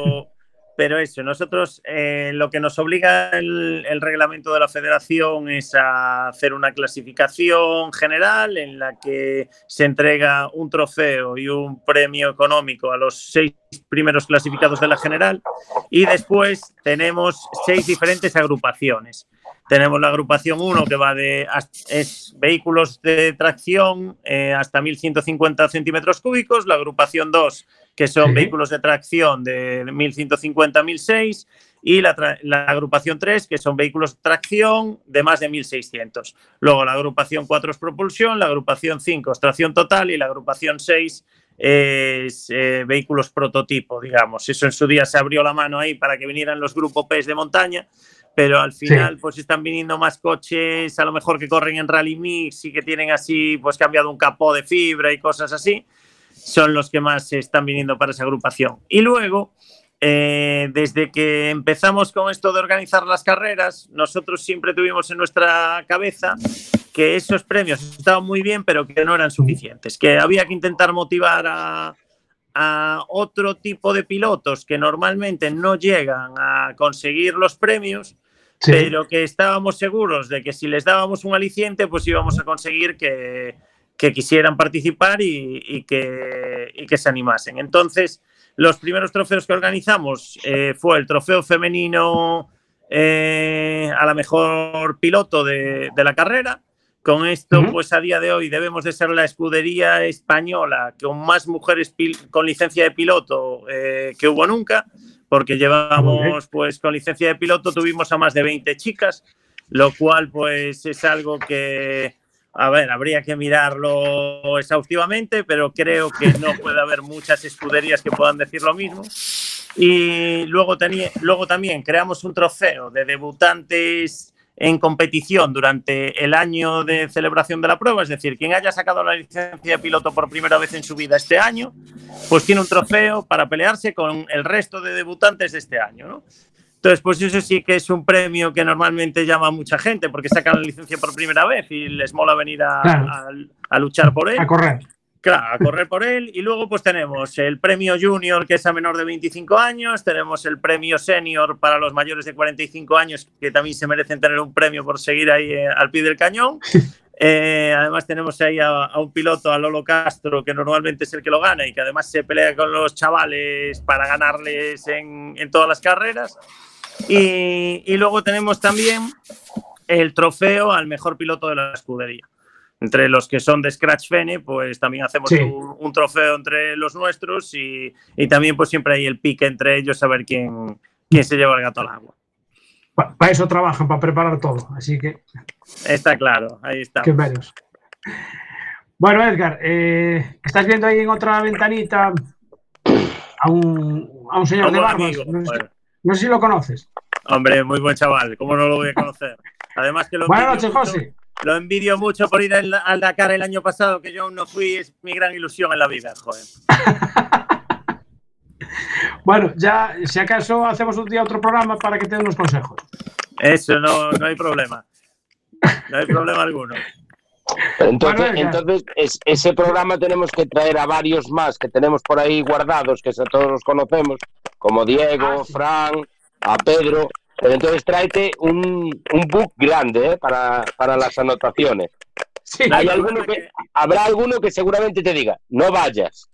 Pero eso, nosotros eh, lo que nos obliga el, el, reglamento de la federación es a hacer una clasificación general en la que se entrega un trofeo y un premio económico a los seis primeros clasificados de la general y después tenemos seis diferentes agrupaciones. Tenemos la agrupación 1 que va de es vehículos de tracción eh, hasta 1150 centímetros cúbicos, la agrupación 2 que son sí. vehículos de tracción de 1150 a 1006 y la, la, agrupación 3, que son vehículos de tracción de más de 1600. Luego la agrupación 4 es propulsión, la agrupación 5 es tracción total y la agrupación 6 es eh, vehículos prototipo, digamos. Eso en su día se abrió la mano ahí para que vinieran los grupos PES de montaña, pero al final sí. pues están viniendo más coches, a lo mejor que corren en Rally Mix y que tienen así, pues cambiado un capó de fibra y cosas así son los que más están viniendo para esa agrupación. Y luego, eh, desde que empezamos con esto de organizar las carreras, nosotros siempre tuvimos en nuestra cabeza que esos premios estaban muy bien, pero que no eran suficientes, que había que intentar motivar a, a otro tipo de pilotos que normalmente no llegan a conseguir los premios, sí. pero que estábamos seguros de que si les dábamos un aliciente, pues íbamos a conseguir que, que quisieran participar y, y, que, y, que, se animasen. Entonces, los primeros trofeos que organizamos eh, fue el trofeo femenino eh, a la mejor piloto de, de, la carrera. Con esto, uh -huh. pues a día de hoy debemos de ser la escudería española con más mujeres con licencia de piloto eh, que hubo nunca, porque llevamos, pues con licencia de piloto tuvimos a más de 20 chicas, lo cual pues es algo que, a ver, habría que mirarlo exhaustivamente, pero creo que no puede haber muchas escuderías que puedan decir lo mismo. Y luego, luego también creamos un trofeo de debutantes en competición durante el año de celebración de la prueba, es decir, quien haya sacado la licencia de piloto por primera vez en su vida este año, pues tiene un trofeo para pelearse con el resto de debutantes de este año, ¿no? Entonces, pues eso sí que es un premio que normalmente llama a mucha gente porque sacan la licencia por primera vez y les mola venir a, claro. a, a luchar por él. A correr. Claro, a correr por él. Y luego pues tenemos el premio junior, que es a menor de 25 años, tenemos el premio senior para los mayores de 45 años, que también se merecen tener un premio por seguir ahí eh, al pie del cañón. Eh, además tenemos ahí a, a, un piloto, a Lolo Castro, que normalmente es el que lo gana y que además se pelea con los chavales para ganarles en, en todas las carreras. Y, y, luego tenemos también el trofeo al mejor piloto de la escudería. Entre los que son de Scratch Fene, pues también hacemos sí. un, un, trofeo entre los nuestros y, y, también pues siempre hay el pique entre ellos a ver quién, quién se lleva el gato al agua. Para eso trabajan, para preparar todo, así que... Está claro, ahí está. Qué menos. Bueno, Edgar, eh, estás viendo ahí en otra ventanita a un, a un señor a de barbas. Amigo, no, sé, no, sé, si lo conoces. Hombre, muy buen chaval, ¿cómo no lo voy a conocer? Además que lo Buenas noches, José. Lo envidio mucho por ir al Dakar el año pasado, que yo aún no fui, es mi gran ilusión en la vida, joder. Bueno, ya, si acaso hacemos un día otro programa para que te den unos consejos. Eso, no, no hay problema. No hay problema alguno. Entonces, bueno, entonces es, ese programa tenemos que traer a varios más que tenemos por ahí guardados, que todos los conocemos, como Diego, ah, sí. Fran, a Pedro. Pero entonces tráete un, un book grande ¿eh? para, para las anotaciones. Sí, Hay alguno que, que... Habrá alguno que seguramente te diga, no vayas,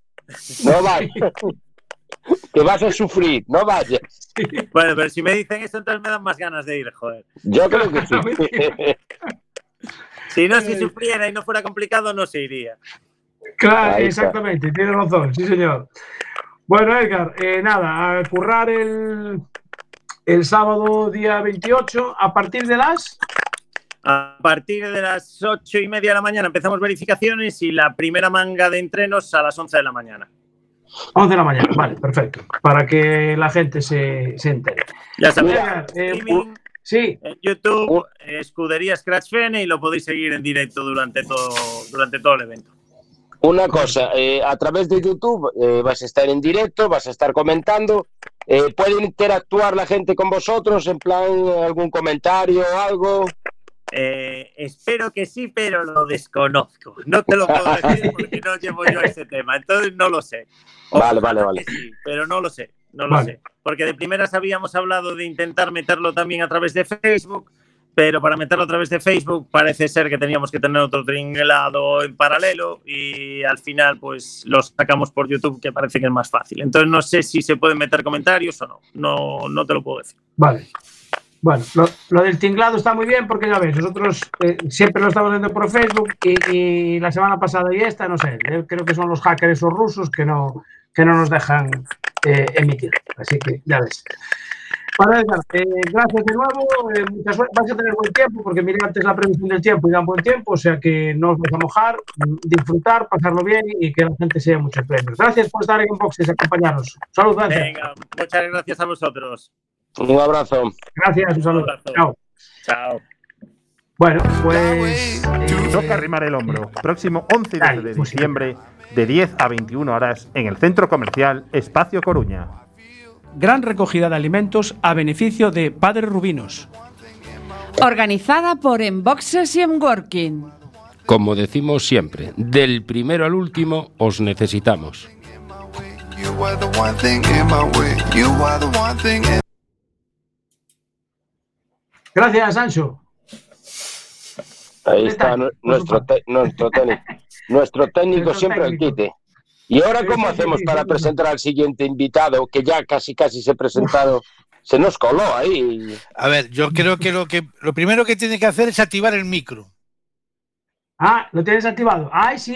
no vayas. Que vas a sufrir, no vayas. Bueno, pero si me dicen eso, entonces me dan más ganas de ir, joder. Yo creo que sí. si no, si sufriera y no fuera complicado, no se iría. Claro, exactamente, tiene razón, sí, señor. Bueno, Edgar, eh, nada, a currar el, el sábado día 28 a partir de las... A partir de las ocho y media de la mañana empezamos verificaciones y la primera manga de entrenos a las 11 de la mañana. 11 de la mañana, vale, perfecto. Para que la gente se, se entere. Ya sabéis, eh, sí, en YouTube, Escudería Scratch Fene y lo podéis seguir en directo durante todo, durante todo el evento. Una cosa, eh, a través de YouTube eh, vas a estar en directo, vas a estar comentando. Eh, ¿Puede interactuar la gente con vosotros en plan algún comentario o algo? Eh, espero que sí, pero lo desconozco. No te lo puedo decir porque no llevo yo ese tema, entonces no lo sé. Vale, Ojalá vale, vale. que sí, pero no lo sé, no lo Vale. sé. Porque de primeras habíamos hablado de intentar meterlo también a través de Facebook, pero para meterlo a través de Facebook parece ser que teníamos que tener otro tringlado en paralelo y al final pues lo sacamos por YouTube que parece que es más fácil. Entonces no sé si se pueden meter comentarios o no, no, no te lo puedo decir. vale. Bueno, lo, del tinglado está muy bien porque ya ves, nosotros eh, siempre lo estamos viendo por Facebook y, la semana pasada y esta, no sé, eh, creo que son los hackers o rusos que no, que no nos dejan eh, emitir. Así que ya ves. Bueno, gracias de nuevo. mucha suerte. Vais a tener buen tiempo porque miré antes la previsión del tiempo y dan buen tiempo, o sea que no os vais a mojar, disfrutar, pasarlo bien y que la gente sea muchos premios. Gracias por estar en Boxes acompañarnos. Salud, Ángel. Venga, muchas gracias a vosotros. Un abrazo. Gracias, un saludo. Un. Chao. Chao. Bueno, pues. eh, Toca arrimar el hombro. Próximo 11 y 12 de pues diciembre, de 10 a 21 horas, en el Centro Comercial Espacio Coruña. Gran recogida de alimentos a beneficio de Padre Rubinos. Organizada por Enboxes y Enworking. Como decimos siempre, del primero al último os necesitamos. Gracias, Sancho. Ahí ¿Qué está nuestro, nuestro técnico. Nuestro técnico siempre al técnico. quite. ¿Y ahora cómo hacemos para presentar al siguiente invitado que ya casi casi se ha presentado? Se nos coló ahí. A ver, yo creo que lo que lo primero que tiene que hacer es activar el micro. Ah, lo tienes activado. Ay, sí.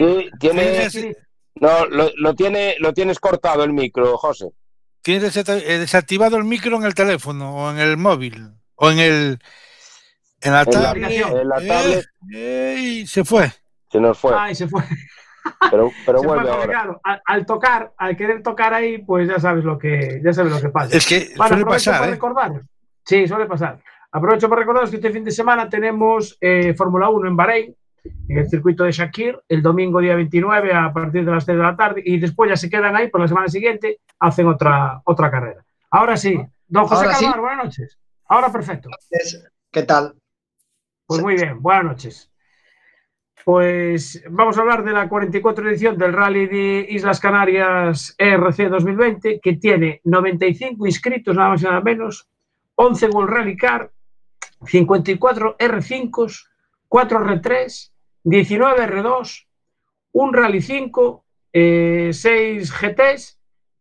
No, lo, lo tiene, lo tienes cortado el micro, José. Tienes eh, desactivado el micro en el teléfono o en el móvil o en el en la En la- tablet. en la Eh, tablet. eh, se fue. Se nos fue, Ay, se fue. pero, pero Se vuelve ahora. claro, al, al tocar, al querer tocar ahí, pues ya sabes lo que, ya sabes lo que pasa. Es que Bueno, suele aprovecho pasar, para ¿eh? recordaros. Sí, suele pasar. Aprovecho para recordaros que este fin de semana tenemos eh, Fórmula 1 en Bahrein, en el circuito de Shakir, el domingo día 29 a partir de las 3 de la tarde, y después ya se quedan ahí por la semana siguiente, hacen otra, otra carrera. Ahora sí, don José sí. Calvar, buenas noches. Ahora perfecto. ¿Qué tal? Pues muy bien, buenas noches. Pues vamos a hablar de la 44 edición del Rally de Islas Canarias ERC 2020, que tiene 95 inscritos, nada más y nada menos, 11 World Rally Car, 54 R5, 4 R3, 19 R2, un Rally 5, 6 GTs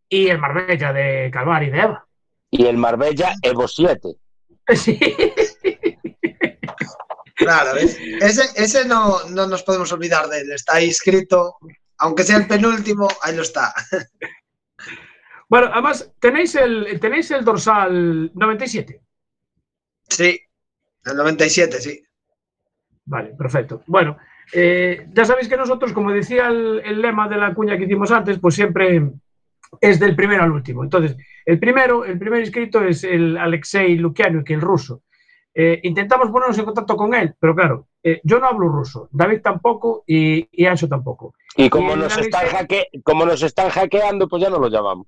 y el Marbella de Calvar y de Eva. Y el Marbella Evo 7. Sí. Claro, ¿ves? Ese, ese no, no nos podemos olvidar de él. Está ahí escrito, aunque sea el penúltimo, ahí lo está. Bueno, además, tenéis el, tenéis el dorsal 97. Sí, el 97, sí. Vale, perfecto. Bueno, eh, ya sabéis que nosotros, como decía el, el lema de la cuña que hicimos antes, pues siempre es del primero al último. Entonces, el primero, el primer inscrito es el Alexei Lukianuk, el ruso. Eh, intentamos ponernos en contacto con él, pero claro, eh, yo no hablo ruso, David tampoco y, y Ancho tampoco. Y como Y nos, están Alexei- hacke- como nos están hackeando, pues ya no lo llamamos.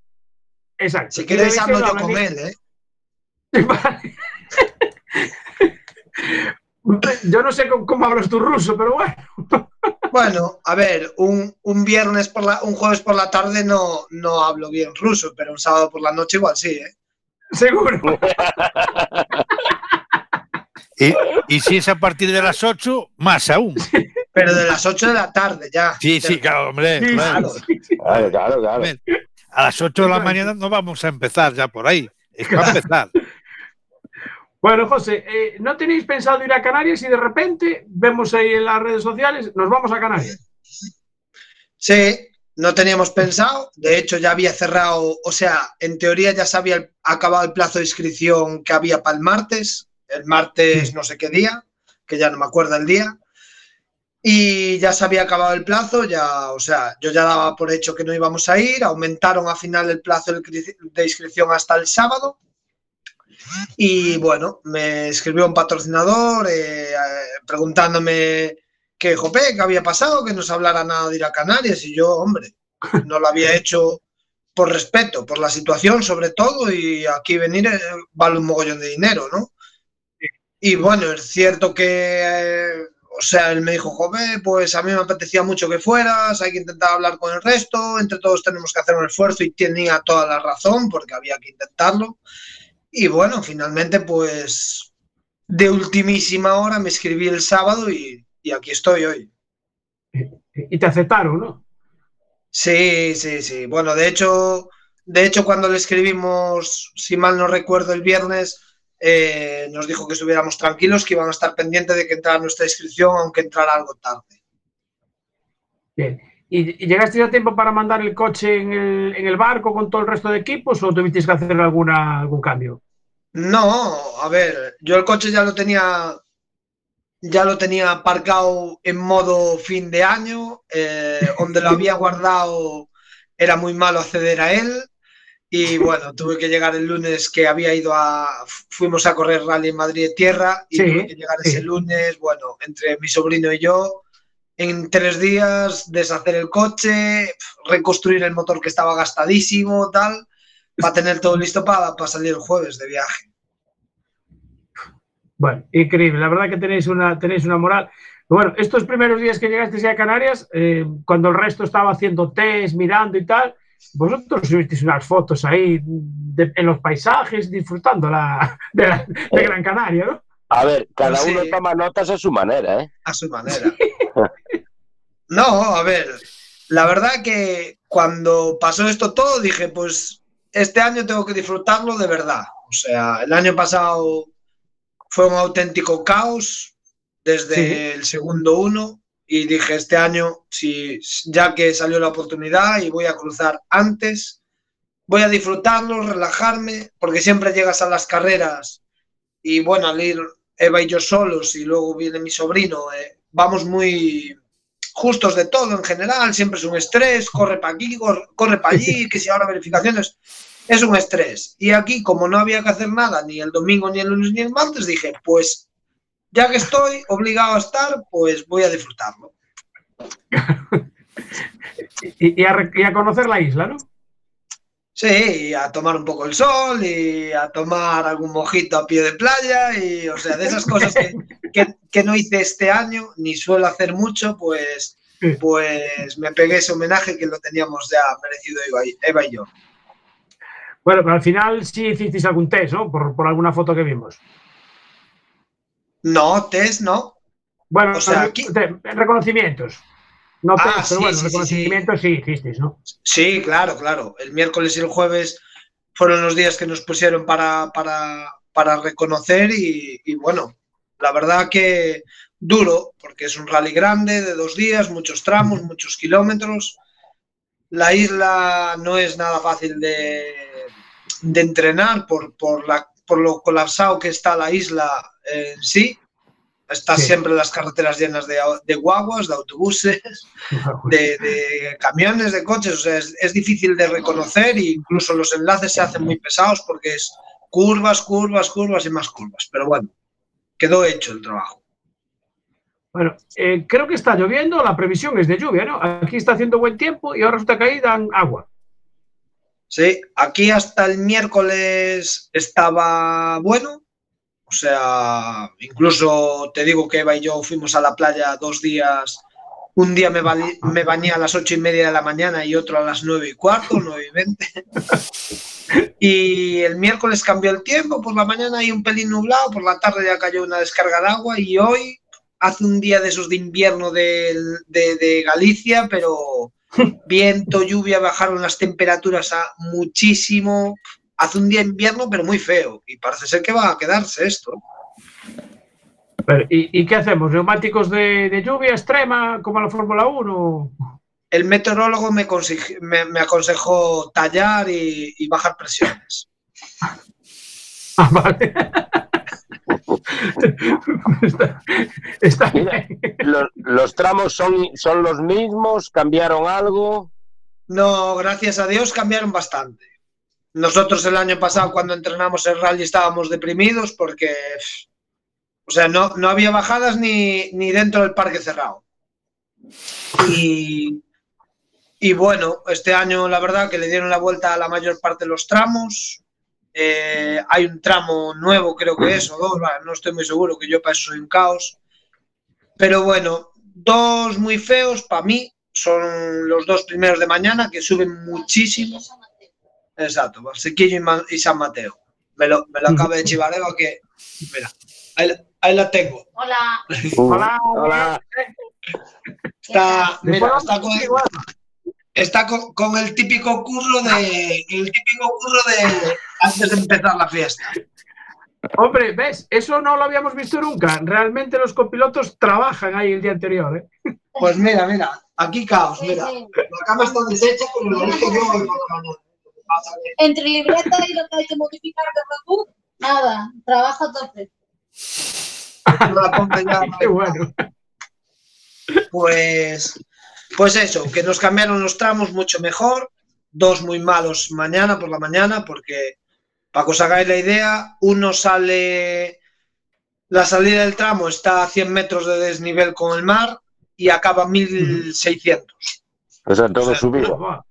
Exacto. Si queréis hablo yo con él, ¿eh? Yo no sé cómo, cómo hablas tu ruso, pero bueno. Bueno, a ver, un, un viernes por la, un jueves por la tarde no, no hablo bien ruso, pero un sábado por la noche igual sí, ¿eh? Seguro. Y, y si es a partir de las 8, más aún. Pero de las 8 de la tarde ya. Sí, sí, claro, hombre. Sí, claro. sí, sí. Claro, claro, claro. A ver, a las 8 de la mañana no vamos a empezar ya por ahí. Es para empezar. Bueno, José, eh, ¿no tenéis pensado ir a Canarias y de repente vemos ahí en las redes sociales, nos vamos a Canarias? Sí, no teníamos pensado, de hecho ya había cerrado, o sea, en teoría ya se había acabado el plazo de inscripción que había para el martes, el martes no sé qué día, que ya no me acuerdo el día, y ya se había acabado el plazo, ya, o sea, yo ya daba por hecho que no íbamos a ir, aumentaron al final el plazo de inscripción hasta el sábado, y bueno, me escribió un patrocinador eh, preguntándome que Jope, ¿qué había pasado? Que no se hablara nada de ir a Canarias. Y yo, hombre, no lo había hecho por respeto, por la situación sobre todo, y aquí venir eh, vale un mogollón de dinero, ¿no? Y bueno, es cierto que, eh, o sea, él me dijo, Jope, pues a mí me apetecía mucho que fueras, hay que intentar hablar con el resto, entre todos tenemos que hacer un esfuerzo y tenía toda la razón porque había que intentarlo. Y bueno, finalmente, pues de ultimísima hora me escribí el sábado y, y aquí estoy hoy. Y te aceptaron, ¿no? Sí, sí, sí. Bueno, de hecho, de hecho, cuando le escribimos, si mal no recuerdo, el viernes, eh, nos dijo que estuviéramos tranquilos, que iban a estar pendientes de que entrara nuestra inscripción, aunque entrara algo tarde. Bien. ¿Y, llegaste ya a tiempo para mandar el coche en el, en el, barco con todo el resto de equipos o tuviste que hacer alguna, algún cambio? No, a ver, yo el coche ya lo tenía ya lo tenía aparcado en modo fin de año, eh, donde lo había guardado era muy malo acceder a él y bueno, tuve que llegar el lunes que había ido a, fuimos a correr rally en Madrid tierra y tuve que llegar ese lunes, bueno, entre mi sobrino y yo, en tres días deshacer el coche, reconstruir el motor que estaba gastadísimo, tal, para tener todo listo para, para salir el jueves de viaje. Bueno, increíble. La verdad que tenéis una, tenéis una moral. Bueno, estos primeros días que llegasteis a Canarias, eh, cuando el resto estaba haciendo test, mirando y tal, vosotros subisteis unas fotos ahí en los paisajes, disfrutando la, de, la, de Gran Canaria, ¿no? A ver, cada uno toma notas a su manera, ¿eh? A su manera. No, a ver, la verdad que cuando pasó esto todo dije, pues este año tengo que disfrutarlo de verdad. O sea, el año pasado fue un auténtico caos desde el segundo uno y dije este año, si, ya que salió la oportunidad y voy a cruzar antes, voy a disfrutarlo, relajarme, porque siempre llegas a las carreras y bueno, al ir Eva y yo solos y luego viene mi sobrino, eh, vamos muy justos de todo en general, siempre es un estrés, corre para aquí, corre para allí, que si ahora verificaciones es un estrés. Y aquí, como no había que hacer nada, ni el domingo, ni el lunes, ni el martes, dije, pues ya que estoy obligado a estar, pues voy a disfrutarlo. y, a, conocer la isla, ¿no? Sí, a tomar un poco el sol y a tomar algún mojito a pie de playa y, o sea, de esas cosas que, no hice este año, ni suelo hacer mucho, pues, pues me pegué ese homenaje que lo teníamos ya merecido Eva y yo. Bueno, pero al final sí hicisteis algún test, ¿no? Por, alguna foto que vimos. No, test no. Bueno, o sea, reconocimientos. No ah, test, pero bueno, reconocimientos sí, hicisteis, ¿no? Sí, claro, claro. El miércoles y el jueves fueron los días que nos pusieron para, para, reconocer y, y, bueno, la verdad que duro, porque es un rally grande de dos días, muchos tramos, muchos kilómetros. La isla no es nada fácil de, de entrenar por, por, la, por lo colapsado que está la isla en sí. Está siempre las carreteras llenas de, de guaguas, de autobuses, de, camiones, de coches. O sea, es, difícil de reconocer e incluso los enlaces se hacen muy pesados porque es curvas, curvas, curvas y más curvas. Pero bueno, quedó hecho el trabajo. Bueno, eh, creo que está lloviendo, la previsión es de lluvia, ¿no? Aquí está haciendo buen tiempo y ahora resulta que ahí dan agua. Sí, aquí hasta el miércoles estaba bueno. O sea, incluso te digo que Eva y yo fuimos a la playa dos días. Un día me, me bañé a las ocho y media de la mañana y otro a las nueve y cuarto, nueve y veinte. y el miércoles cambió el tiempo, por la mañana hay un pelín nublado, por la tarde ya cayó una descarga de agua y hoy hace un día de esos de invierno de, de Galicia, pero Viento, lluvia, bajaron las temperaturas a muchísimo. Hace un día invierno, pero muy feo. Y parece ser que va a quedarse esto. ¿Y, qué hacemos? ¿Neumáticos de, lluvia extrema como la Fórmula 1? el meteorólogo me, me, me aconsejó tallar y, y bajar presiones. Ah, vale. está, está Mira, los, los tramos son, son los mismos, cambiaron algo. No, gracias a Dios cambiaron bastante. Nosotros el año pasado cuando entrenamos el rally estábamos deprimidos porque, o sea, no, no había bajadas ni, ni dentro del parque cerrado. Y, y bueno, este año la verdad que le dieron la vuelta a la mayor parte de los tramos. Eh, hay un tramo nuevo, creo que es, o dos, no estoy muy seguro, que yo para eso soy un caos. Pero bueno, dos muy feos para mí son los dos primeros de mañana que suben muchísimo. Exacto, Barsequillo y, San Mateo. Me lo, me lo acaba de chivar que, mira, ahí, la- ahí la tengo. Hola. Hola. Hola. Está, ¿Le mira, está con, está con, con el típico curro de el típico curro de antes de empezar la fiesta. Hombre, ¿ves? Eso no lo habíamos visto nunca. Realmente los copilotos trabajan ahí el día anterior, ¿eh? Pues mira, mira, aquí caos, mira. La cama está deshecha, yo por la mañana. Entre libreta y lo que hay que modificar de nada, trabajo a tope. La pongo ya. Qué bueno. Pues, pues eso, que nos cambiaron los tramos mucho mejor. Dos muy malos mañana por la mañana, porque para que os hagáis la idea, uno sale. La salida del tramo está a 100 metros de desnivel con el mar y acaba a 1600. O sea, todo O sea, subido.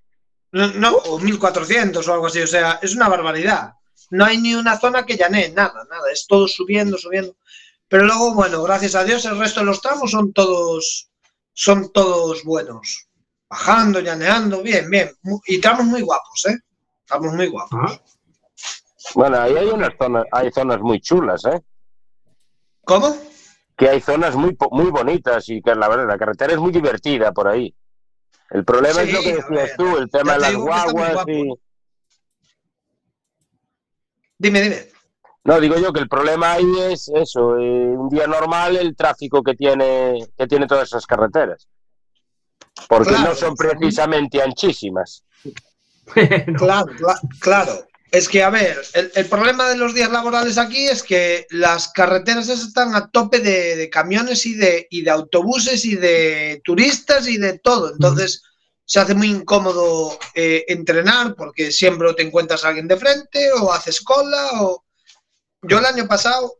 No, no, o 1400 o algo así, o sea, es una barbaridad. No hay ni una zona que llane, nada, nada, es todo subiendo, subiendo. Pero luego, bueno, gracias a Dios, el resto de los tramos son todos, son todos buenos. Bajando, llaneando, bien, bien. Y tramos muy guapos, ¿eh? Tramos muy guapos. Bueno, ahí hay unas zonas, hay zonas muy chulas, ¿eh? ¿Cómo? Que hay zonas muy, muy bonitas y que la verdad, la carretera es muy divertida por ahí. El problema es lo que decías ver, tú, el tema de las guaguas y... Dime, dime. No, digo yo que el problema ahí es eso, eh, un día normal el tráfico que tiene, que tiene todas esas carreteras. Porque Claro, no son precisamente anchísimas. Claro, cla- claro. Es que, a ver, el, el problema de los días laborales aquí es que las carreteras esas están a tope de, de camiones y de, y de autobuses y de turistas y de todo. Entonces, se hace muy incómodo eh, entrenar porque siempre te encuentras a alguien de frente o haces cola. O... Yo el año pasado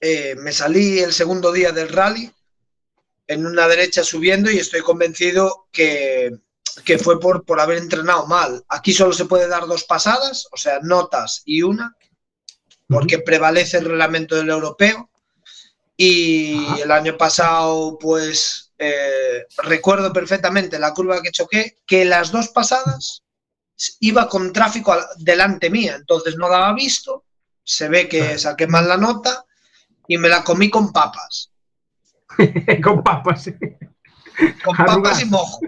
eh, me salí el segundo día del rally en una derecha subiendo y estoy convencido que, que fue por, por haber entrenado mal. Aquí solo se puede dar dos pasadas, o sea, notas y una, porque prevalece el reglamento del europeo. Y el año pasado, pues, eh, recuerdo perfectamente la curva que choqué, que las dos pasadas iba con tráfico delante mía, entonces no daba visto, se ve que saqué mal la nota y me la comí con papas. con papas. Con Arrugas. papas y mojo.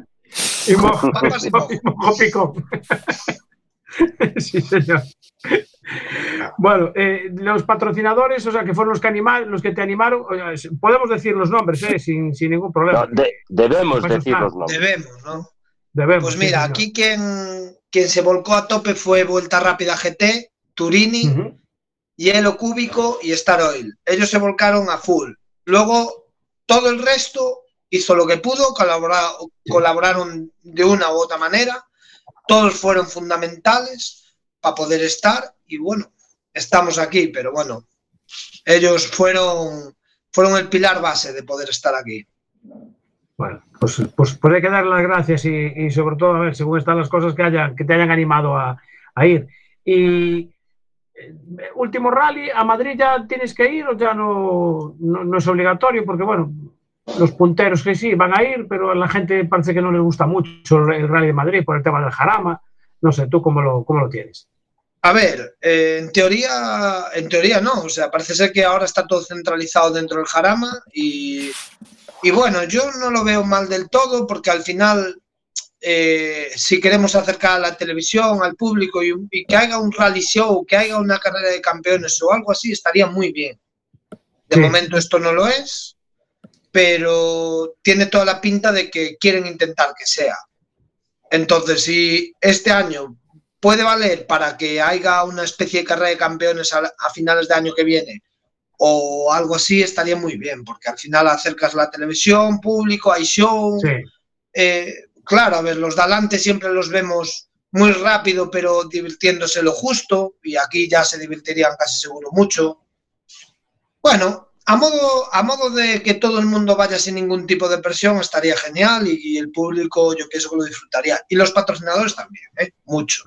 Y mojo, Papas y mojo. mojo picón. sí, señor. Bueno, eh, los patrocinadores, o sea, que fueron los que, anima- los que te animaron, podemos decir los nombres, eh, sin, sin ningún problema. No, de- debemos Pues decir los nombres. Debemos, ¿no? Debemos, Pues mira, aquí quien, quien se volcó a tope fue Vuelta Rápida GT, Turini. Hielo Cúbico y Star Oil. Ellos se volcaron a full. Luego, todo el resto hizo lo que pudo, colabora- colaboraron de una u otra manera. Todos fueron fundamentales poder estar y bueno, estamos aquí, pero bueno, ellos fueron, fueron el pilar base de poder estar aquí. Bueno, pues, pues, pues hay que dar las gracias y, sobre todo, a ver, según están las cosas que, hayan, que te hayan animado a, ir. Y eh, último rally, ¿a Madrid ya tienes que ir o ya no, no, no es obligatorio? Porque bueno, los punteros que sí van a ir, pero a la gente parece que no les gusta mucho el rally de Madrid por el tema del jarama. No sé, ¿tú cómo lo, cómo lo tienes? A ver, eh, en teoría, en teoría no. O sea, parece ser que ahora está todo centralizado dentro del Jarama y, y bueno, yo no lo veo mal del todo porque al final, eh, si queremos acercar a la televisión, al público y, y que haga un rally show, que haga una carrera de campeones o algo así, estaría muy bien. De Sí. momento esto no lo es, pero tiene toda la pinta de que quieren intentar que sea. Entonces, si este año puede valer para que haya una especie de carrera de campeones a, a finales de año que viene o algo así, estaría muy bien, porque al final acercas la televisión, público, hay show. Sí. Eh, claro, a ver, los de adelante siempre los vemos muy rápido, pero divirtiéndose lo justo, y aquí ya se divertirían casi seguro mucho. Bueno, a modo, a modo de que todo el mundo vaya sin ningún tipo de presión, estaría genial y, y el público, yo pienso que lo disfrutaría. Y los patrocinadores también, ¿eh? mucho.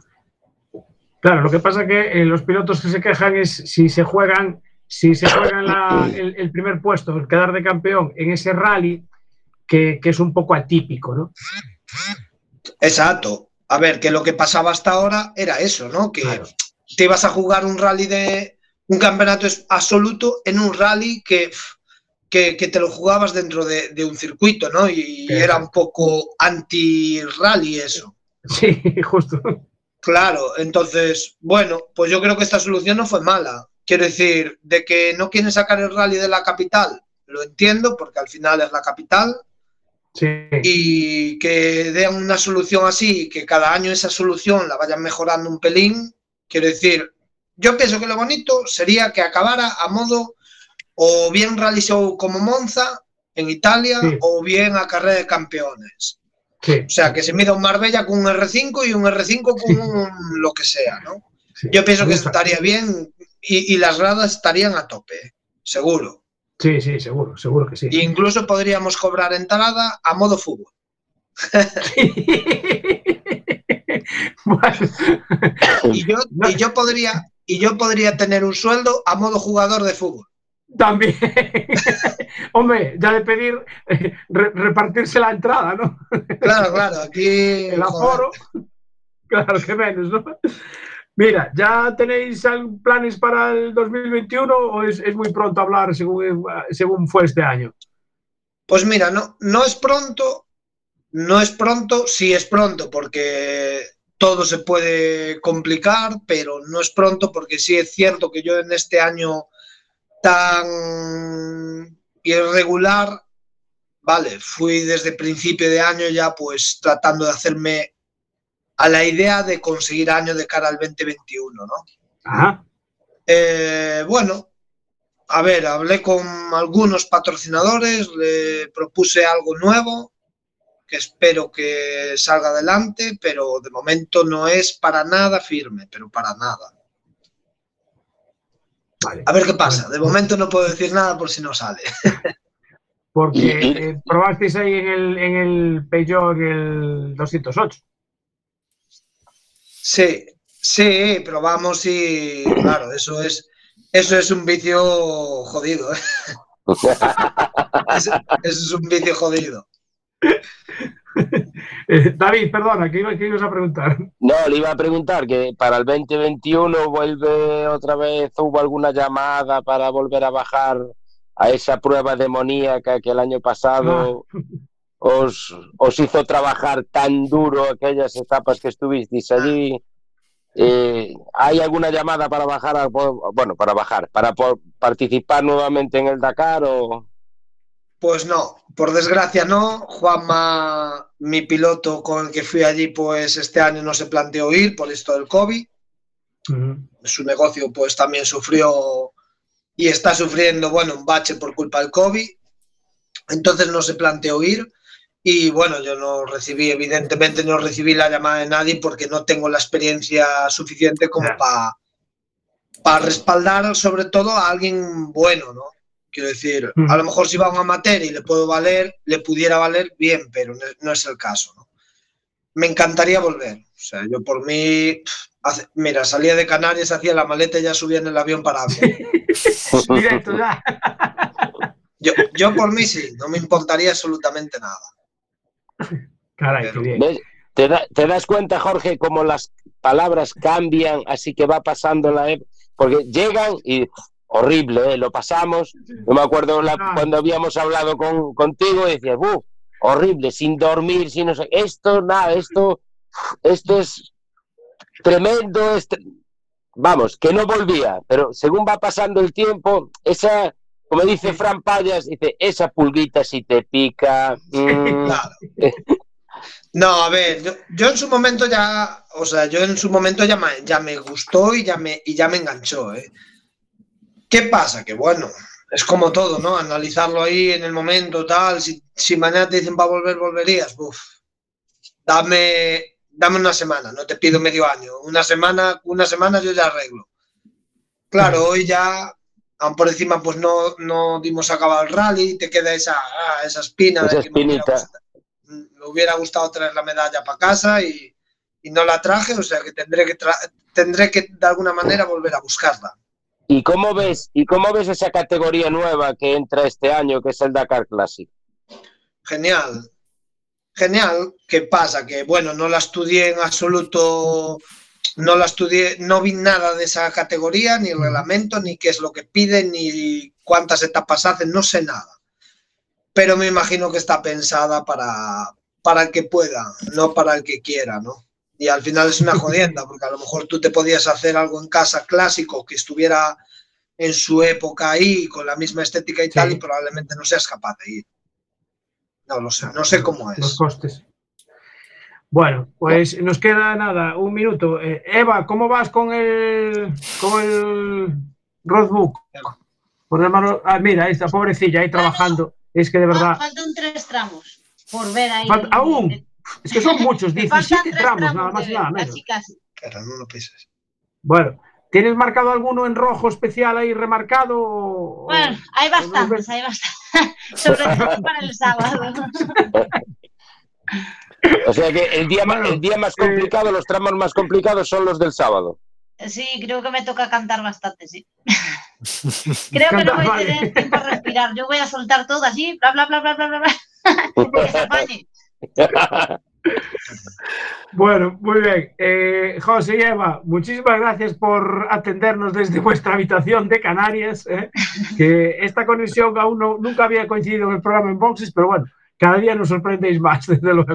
Claro, lo que pasa que eh, los pilotos que se quejan es si se juegan, si se juegan la- el, el primer puesto, el quedar de campeón en ese rally, que, que es un poco atípico, ¿no? Exacto. A ver, que lo que pasaba hasta ahora era eso, ¿no? Que te ibas a jugar un rally de un campeonato es- absoluto en un rally que, que, que te lo jugabas dentro de, de un circuito, ¿no? Y era un poco anti-rally eso. Sí, justo. Claro, entonces, bueno, pues yo creo que esta solución no fue mala. Quiero decir, de que no quieren sacar el rally de la capital, lo entiendo, porque al final es la capital, Sí. y que den una solución así, y que cada año esa solución la vayan mejorando un pelín. Quiero decir, yo pienso que lo bonito sería que acabara a modo o bien rally show como Monza en Italia Sí. o bien a carrera de campeones. Sí. O sea, que se mida un Marbella con un R5 y un R5 con un lo que sea, ¿no? Yo pienso que estaría bien y, y las gradas estarían a tope, seguro. Sí, sí, seguro, seguro que sí. Incluso podríamos cobrar entrada a modo fútbol. y, yo, y yo podría y yo podría tener un sueldo a modo jugador de fútbol. También. Hombre, ya de pedir eh, re- repartirse la entrada, ¿no? Claro, claro, aquí. El aforo. Claro que menos, ¿no? Mira, ¿ya tenéis planes para el 2021 o es, es muy pronto hablar según, según fue este año? Pues mira, no, no es pronto, no es pronto, sí es pronto, porque todo se puede complicar, pero no es pronto porque sí es cierto que yo en este año tan irregular, vale, fui desde principio de año ya pues tratando de hacerme a la idea de conseguir año de cara al 2021, ¿no? Ajá. Eh, bueno, a ver, hablé con algunos patrocinadores, le propuse algo nuevo que espero que salga adelante, pero de momento no es para nada firme, pero para nada. A ver qué pasa. De momento no puedo decir nada por si no sale. Porque eh, probasteis ahí en el, en el Peugeot en el 208. Sí, sí, probamos y claro, eso es, eso es un vicio jodido. ¿eh? Eso, eso es un vicio jodido. Eh, David, perdona, ¿qué, iba- qué ibas a preguntar? No, le iba a preguntar que para el 2021 vuelve otra vez, hubo alguna llamada para volver a bajar a esa prueba demoníaca que el año pasado os, os hizo trabajar tan duro aquellas etapas que estuvisteis allí. Eh, ¿Hay alguna llamada para bajar, a- bueno, para bajar, para participar nuevamente en el Dakar o...? Pues no, por desgracia no. Juanma, mi piloto con el que fui allí, pues este año no se planteó ir por esto del COVID. Su negocio pues también sufrió y está sufriendo, bueno, un bache por culpa del COVID. Entonces no se planteó ir. Y bueno, yo no recibí, evidentemente no recibí la llamada de nadie porque no tengo la experiencia suficiente como para para respaldar sobre todo a alguien bueno, ¿no? Quiero decir, a lo mejor si va a un amateur y le puedo valer, le pudiera valer bien, pero no, es el caso, ¿no? Me encantaría volver. O sea, yo por mí, hace- mira, salía de Canarias, hacía la maleta y ya subía en el avión para Directo ya. yo, yo por mí sí, no me importaría absolutamente nada. Caray, qué bien. ¿Te, da- te das cuenta, Jorge, cómo las palabras cambian, así que va pasando la época? Porque llegan y horrible, ¿eh? lo pasamos. Yo me acuerdo la- cuando habíamos hablado con, contigo y decías, "Buf, horrible, sin dormir, sin no sé, esto, nada, esto, esto es tremendo, es vamos, que no volvía, pero según va pasando el tiempo, esa, como dice Fran Payas, dice, esa pulguita si te pica. mm, Claro. No, a ver, yo, yo en su momento ya, o sea, yo en su momento ya me, ya me gustó y ya me, y ya me enganchó, ¿eh? ¿Qué pasa? Que bueno, es como todo, ¿no? Analizarlo ahí en el momento, tal, si, si mañana te dicen va a volver, volverías, Uf. Dame, dame una semana, no te pido medio año, una semana, una semana yo ya arreglo. Claro, hoy ya, aún por encima, pues no, no dimos acabado el rally, te queda esa, ah, esa espina esa de que me hubiera espinita. me hubiera gustado traer la medalla para casa y, y no la traje, o sea que tendré que tra- tendré que de alguna manera volver a buscarla. ¿Y cómo ves, y cómo ves esa categoría nueva que entra este año, que es el Dakar Classic? Genial. Genial. ¿Qué pasa? Que bueno, no la estudié en absoluto, no la estudié, no vi nada de esa categoría, ni el reglamento, ni qué es lo que piden, ni cuántas etapas hacen, no sé nada. Pero me imagino que está pensada para, para el que pueda, no para el que quiera, ¿no? Y al final es una jodienda, porque a lo mejor tú te podías hacer algo en casa clásico que estuviera en su época ahí, con la misma estética y tal, y probablemente no seas capaz de ir. No lo sé, no sé cómo es. Los costes. Bueno, pues nos queda nada, un minuto. Eh, Eva, ¿cómo vas con el con el roadbook? Por llamarlo- ah, mira, está, pobrecilla, ahí trabajando. Es que de verdad. Faltan tres tramos por ver ahí. Falta- aún. Es que son muchos, Me faltan 17 tres tramos, nada más y nada menos. Casi, casi. Pero no lo pises. Bueno, ¿tienes marcado alguno en rojo especial ahí remarcado? Bueno, hay bastantes, hay bastantes. Sobre todo para el sábado. O sea que el día, el día más complicado, los tramos más complicados son los del sábado. Sí, creo que me toca cantar bastante, sí. Creo que no voy a tener tiempo a respirar. Yo voy a soltar todo así, bla, bla, bla, bla, bla, bla, bla. Bueno, muy bien. Eh, José y Eva, muchísimas gracias por atendernos desde vuestra habitación de Canarias. ¿eh? Que esta conexión aún no- nunca había coincidido en el programa en Boxes, pero bueno, cada día nos sorprendéis más, desde luego.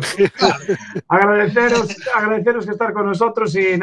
agradeceros, agradeceros que estar con nosotros y nada.